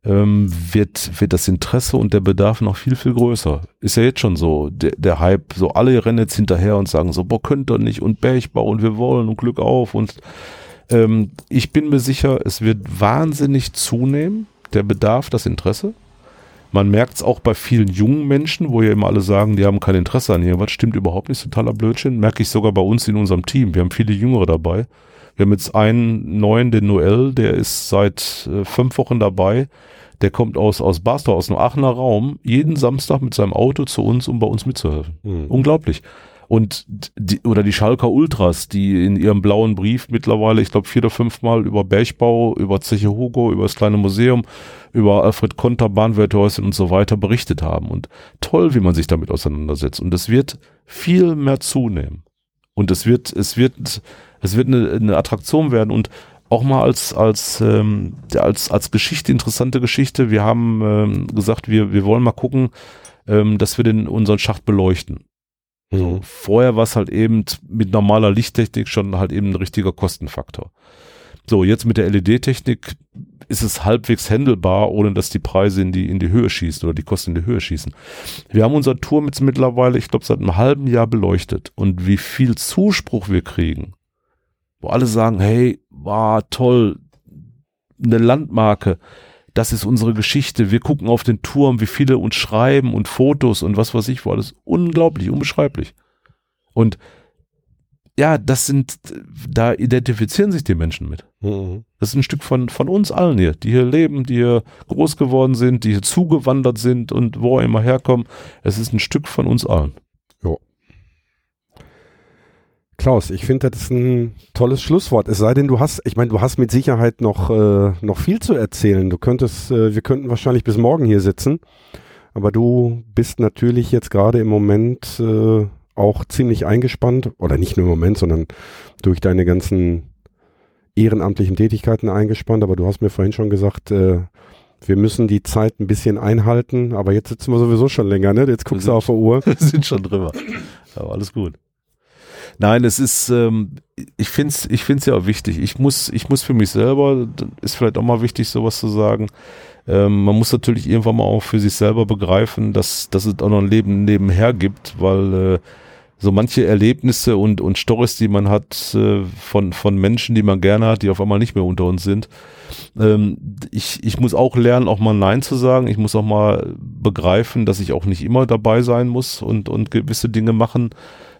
ähm, wird, wird das Interesse und der Bedarf noch viel, viel größer. Ist ja jetzt schon so, der, der Hype, so alle rennen jetzt hinterher und sagen so, boah, könnt ihr nicht und Bergbau und wir wollen und Glück auf und ähm, ich bin mir sicher, es wird wahnsinnig zunehmen, der Bedarf, das Interesse. Man merkt es auch bei vielen jungen Menschen, wo ja immer alle sagen, die haben kein Interesse an irgendwas. Stimmt überhaupt nicht, totaler Blödsinn. Merke ich sogar bei uns in unserem Team. Wir haben viele Jüngere dabei. Wir haben jetzt einen neuen, den Noel, der ist seit äh, fünf Wochen dabei. Der kommt aus, aus Bastor, aus dem Aachener Raum, jeden Samstag mit seinem Auto zu uns, um bei uns mitzuhelfen. Mhm. Unglaublich. Und die, oder die Schalker Ultras, die in ihrem blauen Brief mittlerweile, ich glaube, vier oder fünf Mal über Bergbau, über Zeche Hugo, über das kleine Museum, über Alfred Konter, Bahnwerthäuschen und so weiter berichtet haben. Und toll, wie man sich damit auseinandersetzt. Und es wird viel mehr zunehmen. Und es wird, es wird, es wird eine, eine Attraktion werden. Und auch mal als als ähm, als als Geschichte interessante Geschichte. Wir haben ähm, gesagt, wir wir wollen mal gucken, ähm, dass wir den unseren Schacht beleuchten. Mhm. So, vorher war es halt eben mit normaler Lichttechnik schon halt eben ein richtiger Kostenfaktor. So, jetzt mit der LED-Technik ist es halbwegs händelbar, ohne dass die Preise in die, in die Höhe schießen oder die Kosten in die Höhe schießen. Wir haben unser Turm jetzt mittlerweile, ich glaube, seit einem halben Jahr beleuchtet und wie viel Zuspruch wir kriegen, wo alle sagen, hey, war toll, eine Landmarke, das ist unsere Geschichte. Wir gucken auf den Turm, wie viele uns schreiben und Fotos und was weiß ich, war alles unglaublich, unbeschreiblich. Und ja, das sind, da identifizieren sich die Menschen mit. Mhm. Das ist ein Stück von, von uns allen hier, die hier leben, die hier groß geworden sind, die hier zugewandert sind und wo immer herkommen. Es ist ein Stück von uns allen. Ja. Klaus, ich finde, das ist ein tolles Schlusswort. Es sei denn, du hast, ich meine, du hast mit Sicherheit noch, äh, noch viel zu erzählen. Du könntest, äh, wir könnten wahrscheinlich bis morgen hier sitzen. Aber du bist natürlich jetzt gerade im Moment äh, auch ziemlich eingespannt. Oder nicht nur im Moment, sondern durch deine ganzen ehrenamtlichen Tätigkeiten eingespannt. Aber du hast mir vorhin schon gesagt, äh, wir müssen die Zeit ein bisschen einhalten. Aber jetzt sitzen wir sowieso schon länger, ne? Jetzt guckst du auf der Uhr. Wir sind schon drüber. Aber alles gut. Nein, es ist, ähm, ich finde es ich find's ja auch wichtig. Ich muss, ich muss für mich selber, ist vielleicht auch mal wichtig, sowas zu sagen. Ähm, man muss natürlich irgendwann mal auch für sich selber begreifen, dass, dass es auch noch ein Leben nebenher gibt, weil äh, so manche Erlebnisse und, und Stories, die man hat äh, von, von Menschen, die man gerne hat, die auf einmal nicht mehr unter uns sind. Ähm, ich, ich muss auch lernen, auch mal Nein zu sagen. Ich muss auch mal begreifen, dass ich auch nicht immer dabei sein muss und, und gewisse Dinge machen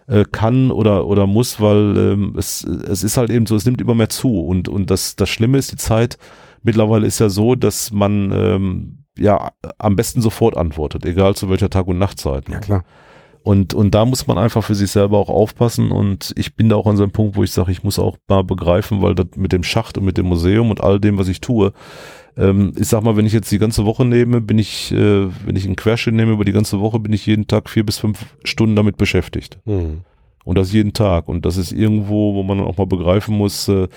äh, kann oder, oder muss, weil ähm, es, es ist halt eben so, es nimmt immer mehr zu. Und, und das, das Schlimme ist, die Zeit mittlerweile ist ja so, dass man ähm, ja am besten sofort antwortet, egal zu welcher Tag- und Nachtzeit. Ne? Ja, klar. Und, und da muss man einfach für sich selber auch aufpassen. Und ich bin da auch an so einem Punkt, wo ich sage, ich muss auch mal begreifen, weil das mit dem Schacht und mit dem Museum und all dem, was ich tue, ähm, ich sag mal, wenn ich jetzt die ganze Woche nehme, bin ich, äh, wenn ich einen Querschnitt nehme über die ganze Woche, bin ich jeden Tag vier bis fünf Stunden damit beschäftigt. Mhm. Und das jeden Tag. Und das ist irgendwo, wo man auch mal begreifen muss, äh,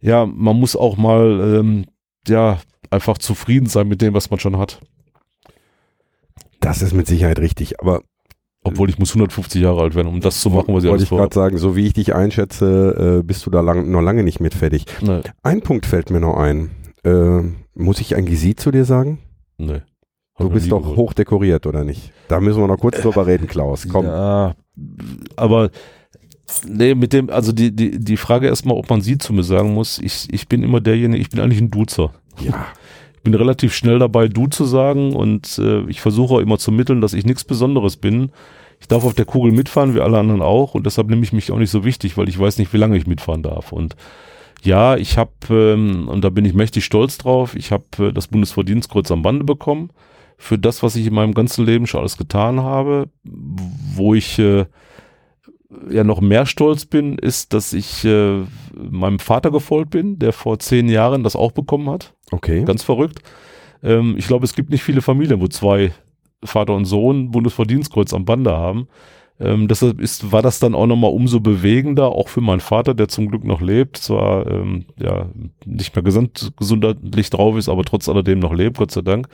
ja, man muss auch mal, ähm, ja, einfach zufrieden sein mit dem, was man schon hat. Das ist mit Sicherheit richtig, aber obwohl ich muss 150 Jahre alt werden, um das zu machen, was ich Wollte ich gerade sagen, so wie ich dich einschätze, äh, bist du da lang, noch lange nicht mit fertig. Nee. Ein Punkt fällt mir noch ein. Äh, muss ich eigentlich Sie zu dir sagen? Nee. Du bist doch hoch dekoriert, oder nicht? Da müssen wir noch kurz drüber reden, Klaus. Komm. Ja, aber nee, mit dem, also die, die, die Frage erstmal, ob man sie zu mir sagen muss, ich, ich bin immer derjenige, ich bin eigentlich ein Duzer. Ja. Ich bin relativ schnell dabei, du zu sagen und äh, ich versuche auch immer zu mitteln, dass ich nichts Besonderes bin. Ich darf auf der Kugel mitfahren, wie alle anderen auch und deshalb nehme ich mich auch nicht so wichtig, weil ich weiß nicht, wie lange ich mitfahren darf und ja, ich habe, ähm, und da bin ich mächtig stolz drauf, ich habe äh, das Bundesverdienstkreuz am Bande bekommen für das, was ich in meinem ganzen Leben schon alles getan habe. Wo ich äh, ja noch mehr stolz bin, ist, dass ich äh, meinem Vater gefolgt bin, der vor zehn Jahren das auch bekommen hat. Okay. Ganz verrückt. Ähm, ich glaube, es gibt nicht viele Familien, wo zwei Vater und Sohn Bundesverdienstkreuz am Bande haben. Ähm, deshalb ist, war das dann auch nochmal umso bewegender, auch für meinen Vater, der zum Glück noch lebt, zwar ähm, ja nicht mehr gesund, gesundheitlich drauf ist, aber trotz alledem noch lebt, Gott sei Dank.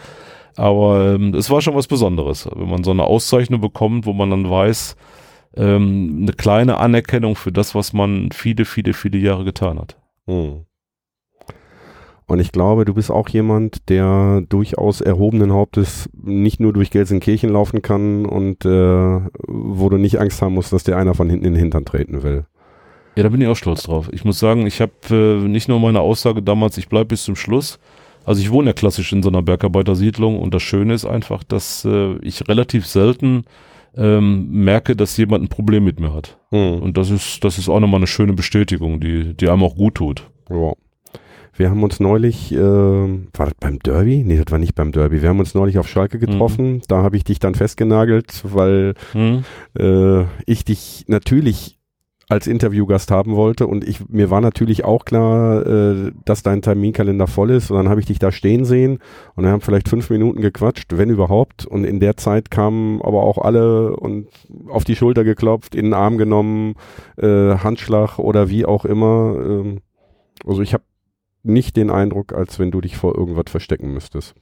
Aber ähm, es war schon was Besonderes, wenn man so eine Auszeichnung bekommt, wo man dann weiß, ähm, eine kleine Anerkennung für das, was man viele, viele, viele Jahre getan hat. Hm. Und ich glaube, du bist auch jemand, der durchaus erhobenen Hauptes nicht nur durch Gelsenkirchen laufen kann und äh, wo du nicht Angst haben musst, dass dir einer von hinten in den Hintern treten will. Ja, da bin ich auch stolz drauf. Ich muss sagen, ich habe äh, nicht nur meine Aussage damals, ich bleibe bis zum Schluss. Also ich wohne ja klassisch in so einer Bergarbeitersiedlung und das Schöne ist einfach, dass äh, ich relativ selten ähm, merke, dass jemand ein Problem mit mir hat. Hm. Und das ist, das ist auch nochmal eine schöne Bestätigung, die, die einem auch gut tut. Ja. Wir haben uns neulich, äh, war das beim Derby? Nee, das war nicht beim Derby. Wir haben uns neulich auf Schalke getroffen. Da habe ich dich dann festgenagelt, weil Hm? äh, ich dich natürlich als Interviewgast haben wollte und ich mir war natürlich auch klar, äh, dass dein Terminkalender voll ist und dann habe ich dich da stehen sehen und wir haben vielleicht fünf Minuten gequatscht, wenn überhaupt und in der Zeit kamen aber auch alle und auf die Schulter geklopft, in den Arm genommen, äh, Handschlag oder wie auch immer. Ähm, also ich habe nicht den Eindruck, als wenn du dich vor irgendwas verstecken müsstest.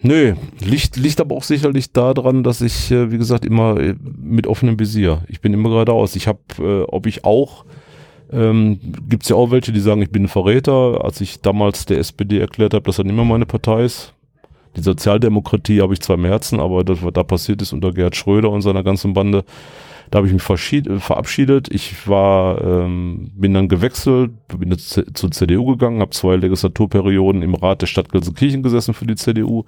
Nö, liegt, liegt aber auch sicherlich daran, dass ich, äh, wie gesagt, immer äh, mit offenem Visier. Ich bin immer geradeaus. Ich habe, äh, ob ich auch, ähm, gibt ja auch welche, die sagen, ich bin ein Verräter. Als ich damals der SPD erklärt habe, dass er nicht mehr meine Partei ist. Die Sozialdemokratie habe ich zwar im Herzen, aber das, was da passiert ist unter Gerhard Schröder und seiner ganzen Bande, da habe ich mich verabschiedet. Ich war, ähm, bin dann gewechselt, bin zur CDU gegangen, habe zwei Legislaturperioden im Rat der Stadt Gelsenkirchen gesessen für die CDU.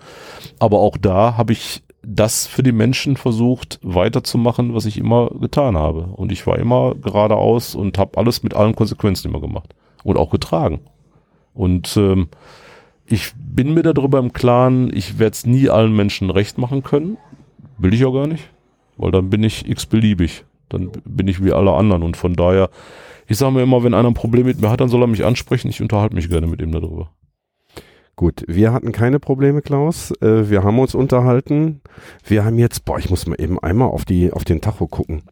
Aber auch da habe ich das für die Menschen versucht weiterzumachen, was ich immer getan habe. Und ich war immer geradeaus und habe alles mit allen Konsequenzen immer gemacht und auch getragen. Und ähm, ich bin mir darüber im Klaren, ich werde es nie allen Menschen recht machen können. Will ich auch gar nicht, weil dann bin ich x-beliebig. Dann bin ich wie alle anderen. Und von daher, ich sage mir immer, wenn einer ein Problem mit mir hat, dann soll er mich ansprechen. Ich unterhalte mich gerne mit ihm darüber. Gut, wir hatten keine Probleme, Klaus. Äh, wir haben uns unterhalten. Wir haben jetzt, boah, ich muss mal eben einmal auf, die, auf den Tacho gucken.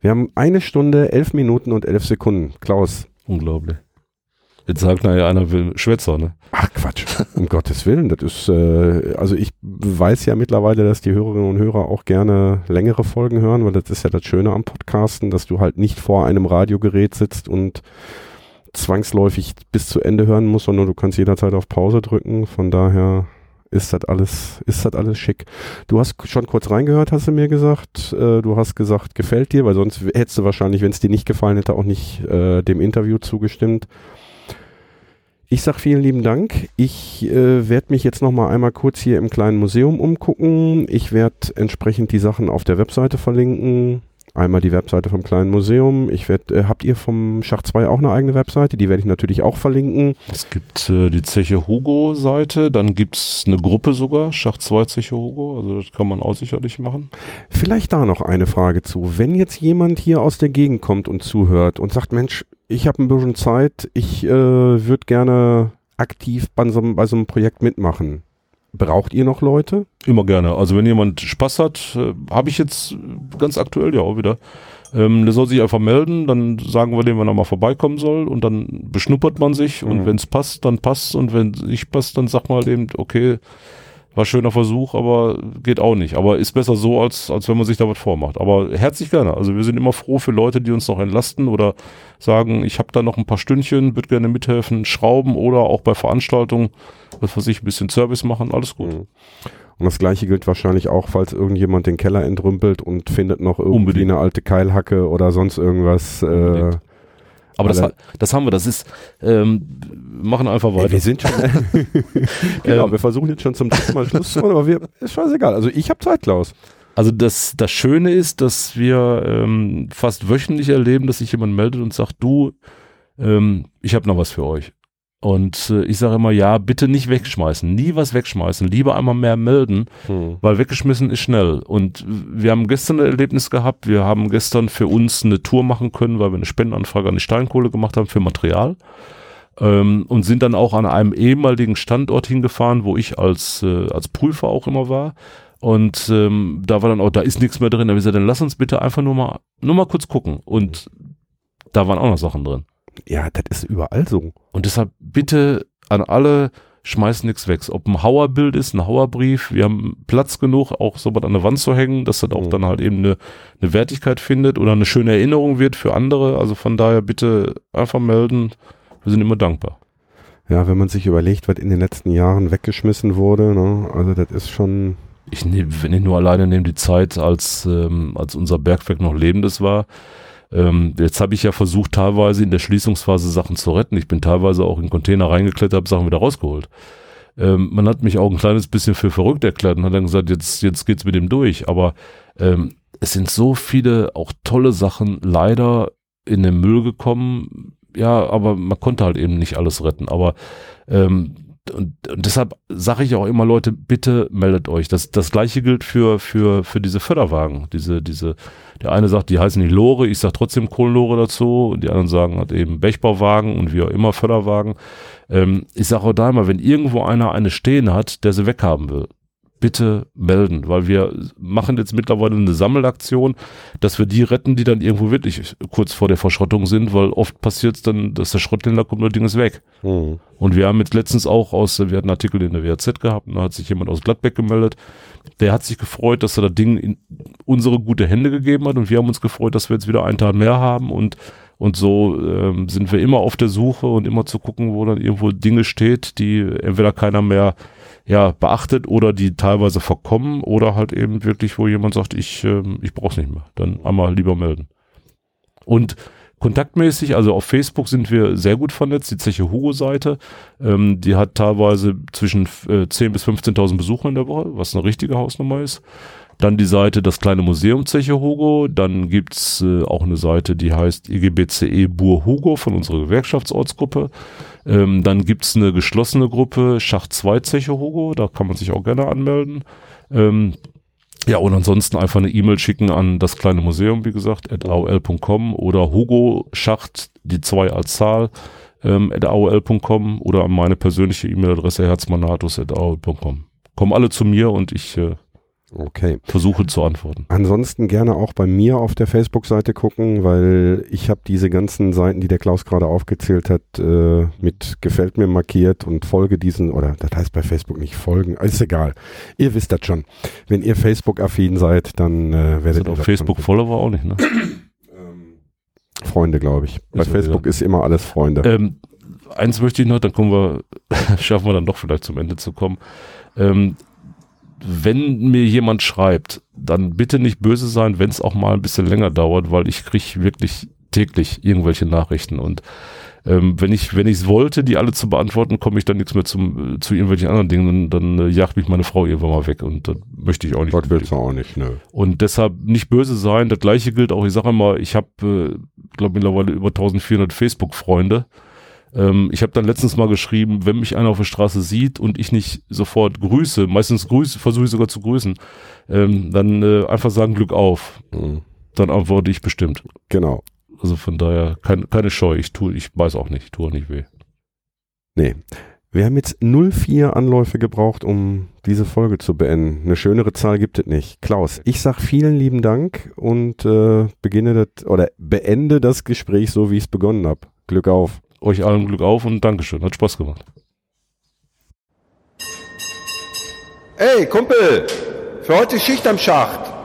Wir haben eine Stunde, elf Minuten und elf Sekunden. Klaus. Unglaublich. Jetzt sagt nachher einer will Schwätzer, ne? Ach Quatsch, um Gottes Willen. Das ist, äh, also ich weiß ja mittlerweile, dass die Hörerinnen und Hörer auch gerne längere Folgen hören, weil das ist ja das Schöne am Podcasten, dass du halt nicht vor einem Radiogerät sitzt und zwangsläufig bis zu Ende hören musst, sondern du kannst jederzeit auf Pause drücken. Von daher ist das alles, ist das alles schick. Du hast schon kurz reingehört, hast du mir gesagt. Äh, du hast gesagt, gefällt dir, weil sonst hättest du wahrscheinlich, wenn es dir nicht gefallen hätte, auch nicht äh, dem Interview zugestimmt. Ich sag vielen lieben Dank. Ich äh, werde mich jetzt noch mal einmal kurz hier im kleinen Museum umgucken. Ich werde entsprechend die Sachen auf der Webseite verlinken. Einmal die Webseite vom kleinen Museum. Ich werd, äh, habt ihr vom Schach 2 auch eine eigene Webseite? Die werde ich natürlich auch verlinken. Es gibt äh, die Zeche Hugo-Seite, dann gibt's eine Gruppe sogar, Schach 2 Zeche Hugo, also das kann man auch sicherlich machen. Vielleicht da noch eine Frage zu. Wenn jetzt jemand hier aus der Gegend kommt und zuhört und sagt, Mensch, ich habe ein bisschen Zeit, ich äh, würde gerne aktiv bei so, einem- bei so einem Projekt mitmachen. Braucht ihr noch Leute? Immer gerne. Also wenn jemand Spaß hat, äh, habe ich jetzt ganz aktuell ja auch wieder. Ähm, der soll sich einfach melden, dann sagen wir dem, wann er mal vorbeikommen soll und dann beschnuppert man sich und Mhm. wenn es passt, dann passt und wenn es nicht passt, dann sagt man halt eben, okay, war schöner Versuch, aber geht auch nicht. Aber ist besser so, als, als wenn man sich da was vormacht. Aber herzlich gerne. Also wir sind immer froh für Leute, die uns noch entlasten oder sagen, ich habe da noch ein paar Stündchen, würde gerne mithelfen, schrauben oder auch bei Veranstaltungen, was weiß ich, ein bisschen Service machen, alles gut. Mhm. Und das gleiche gilt wahrscheinlich auch, falls irgendjemand den Keller entrümpelt und findet noch irgendwie Unbedingt. eine alte Keilhacke oder sonst irgendwas. Äh. Aber das, das haben wir, das ist, ähm, machen einfach ey, weiter. wir sind schon. genau, Ähm, wir versuchen jetzt schon zum dritten Mal Schluss zu machen, aber wir, ist scheißegal. Also ich habe Zeit, Klaus. Also das, das Schöne ist, dass wir ähm, fast wöchentlich erleben, dass sich jemand meldet und sagt, du, ähm, ich habe noch was für euch. Und äh, ich sage immer, ja, bitte nicht wegschmeißen, nie was wegschmeißen, lieber einmal mehr melden, weil weggeschmissen ist schnell. Und wir haben gestern ein Erlebnis gehabt, wir haben gestern für uns eine Tour machen können, weil wir eine Spendenanfrage an die Steinkohle gemacht haben für Material. Ähm, und sind dann auch an einem ehemaligen Standort hingefahren, wo ich als, äh, als Prüfer auch immer war. Und ähm, da war dann auch, da ist nichts mehr drin. Da hab ich gesagt, dann lass uns bitte einfach nur mal, nur mal kurz gucken. Und da waren auch noch Sachen drin. Ja, das ist überall so. Und deshalb bitte an alle, schmeißt nichts weg. Ob ein Hauerbild ist, ein Hauerbrief, wir haben Platz genug, auch so was an der Wand zu hängen, dass das auch Mhm. dann halt eben eine, eine Wertigkeit findet oder eine schöne Erinnerung wird für andere. Also von daher bitte einfach melden. Wir sind immer dankbar. Ja, wenn man sich überlegt, was in den letzten Jahren weggeschmissen wurde, ne? also das ist schon. Ich nehme, wenn ich nur alleine nehme die Zeit, als, ähm, als unser Bergwerk noch lebendes war. Ähm, jetzt habe ich ja versucht, teilweise in der Schließungsphase Sachen zu retten. Ich bin teilweise auch in Container reingeklettert, habe Sachen wieder rausgeholt. Ähm, man hat mich auch ein kleines bisschen für verrückt erklärt und hat dann gesagt, jetzt, jetzt geht's mit dem durch. Aber ähm, es sind so viele auch tolle Sachen leider in den Müll gekommen. Ja, aber man konnte halt eben nicht alles retten. Aber ähm, und, und deshalb sage ich auch immer, Leute, bitte meldet euch. Das, das gleiche gilt für, für, für diese Förderwagen. Diese, diese, der eine sagt, die heißen nicht Lore, ich sage trotzdem Kohlenlore dazu, und die anderen sagen halt eben Bechbauwagen und wie auch immer Förderwagen. Ähm, ich sage auch da immer, wenn irgendwo einer eine stehen hat, der sie weghaben will, bitte melden, weil wir machen jetzt mittlerweile eine Sammelaktion, dass wir die retten, die dann irgendwo wirklich kurz vor der Verschrottung sind, weil oft passiert es dann, dass der Schrotthändler kommt und das Ding ist weg. Hm. Und wir haben jetzt letztens auch aus, wir hatten einen Artikel in der WAZ gehabt, und da hat sich jemand aus Gladbeck gemeldet. Der hat sich gefreut, dass er das Ding in unsere gute Hände gegeben hat und wir haben uns gefreut, dass wir jetzt wieder einen Tag mehr haben und und so ähm, sind wir immer auf der Suche und immer zu gucken, wo dann irgendwo Dinge steht, die entweder keiner mehr ja, beachtet oder die teilweise verkommen oder halt eben wirklich, wo jemand sagt, ich, ähm, ich brauch's nicht mehr. Dann einmal lieber melden. Und kontaktmäßig, also auf Facebook sind wir sehr gut vernetzt, die Zeche Hugo-Seite, ähm, die hat teilweise zwischen äh, 10.000 bis 15.000 Besucher in der Woche, was eine richtige Hausnummer ist. Dann die Seite Das kleine Museum Zeche Hugo, dann gibt's äh, auch eine Seite, die heißt IGBCE Bur Hugo von unserer Gewerkschaftsortsgruppe. Ähm, dann gibt's eine geschlossene Gruppe Schacht 2 Zeche Hugo, da kann man sich auch gerne anmelden. Ähm, ja, und ansonsten einfach eine E-Mail schicken an das kleine Museum, wie gesagt, at aol.com oder Hugo Schacht, die zwei als Zahl, ähm, at aol.com oder an meine persönliche E-Mail-Adresse herzmanatus at aol.com. Kommen alle zu mir und ich äh, Okay. versuche zu antworten. Ansonsten gerne auch bei mir auf der Facebook-Seite gucken, weil ich habe diese ganzen Seiten, die der Klaus gerade aufgezählt hat, äh, mit gefällt mir markiert und folge diesen, oder das heißt bei Facebook nicht folgen, ist egal. Ihr wisst das schon. Wenn ihr Facebook-affin seid, dann äh, werdet Sind ihr auf das Facebook schon Follower auch nicht, ne? finden. Freunde, glaube ich. Bei Ist Facebook ja. ist immer alles Freunde. Ähm, eins möchte ich noch, dann kommen wir, schaffen wir dann doch vielleicht zum Ende zu kommen. Ähm, wenn mir jemand schreibt, dann bitte nicht böse sein, wenn es auch mal ein bisschen länger dauert, weil ich kriege wirklich täglich irgendwelche Nachrichten und ähm, wenn ich wenn ich es wollte, die alle zu beantworten, komme ich dann nichts mehr zum, äh, zu irgendwelchen anderen Dingen, dann, dann äh, jagt mich meine Frau irgendwann mal weg und das möchte ich auch nicht. Gott will's auch nicht, nö. Und deshalb nicht böse sein. Das gleiche gilt auch, ich sage immer, ich habe, äh, glaube mittlerweile über 1400 Facebook-Freunde. Ähm, ich habe dann letztens mal geschrieben, wenn mich einer auf der Straße sieht und ich nicht sofort grüße, meistens grüße, versuche ich sogar zu grüßen, ähm, dann äh, einfach sagen Glück auf. Mhm. Dann antworte ich bestimmt. Genau. Also von daher kein, keine Scheu. Ich tue, ich weiß auch nicht, ich tue auch nicht weh. Nee. Wir haben jetzt 04 Anläufe gebraucht, um diese Folge zu beenden. Eine schönere Zahl gibt es nicht. Klaus, ich sag vielen lieben Dank und äh, beginne das oder beende das Gespräch so, wie ich es begonnen habe. Glück auf. Euch allen Glück auf und Dankeschön. Hat Spaß gemacht. Ey, Kumpel, für heute Schicht am Schacht.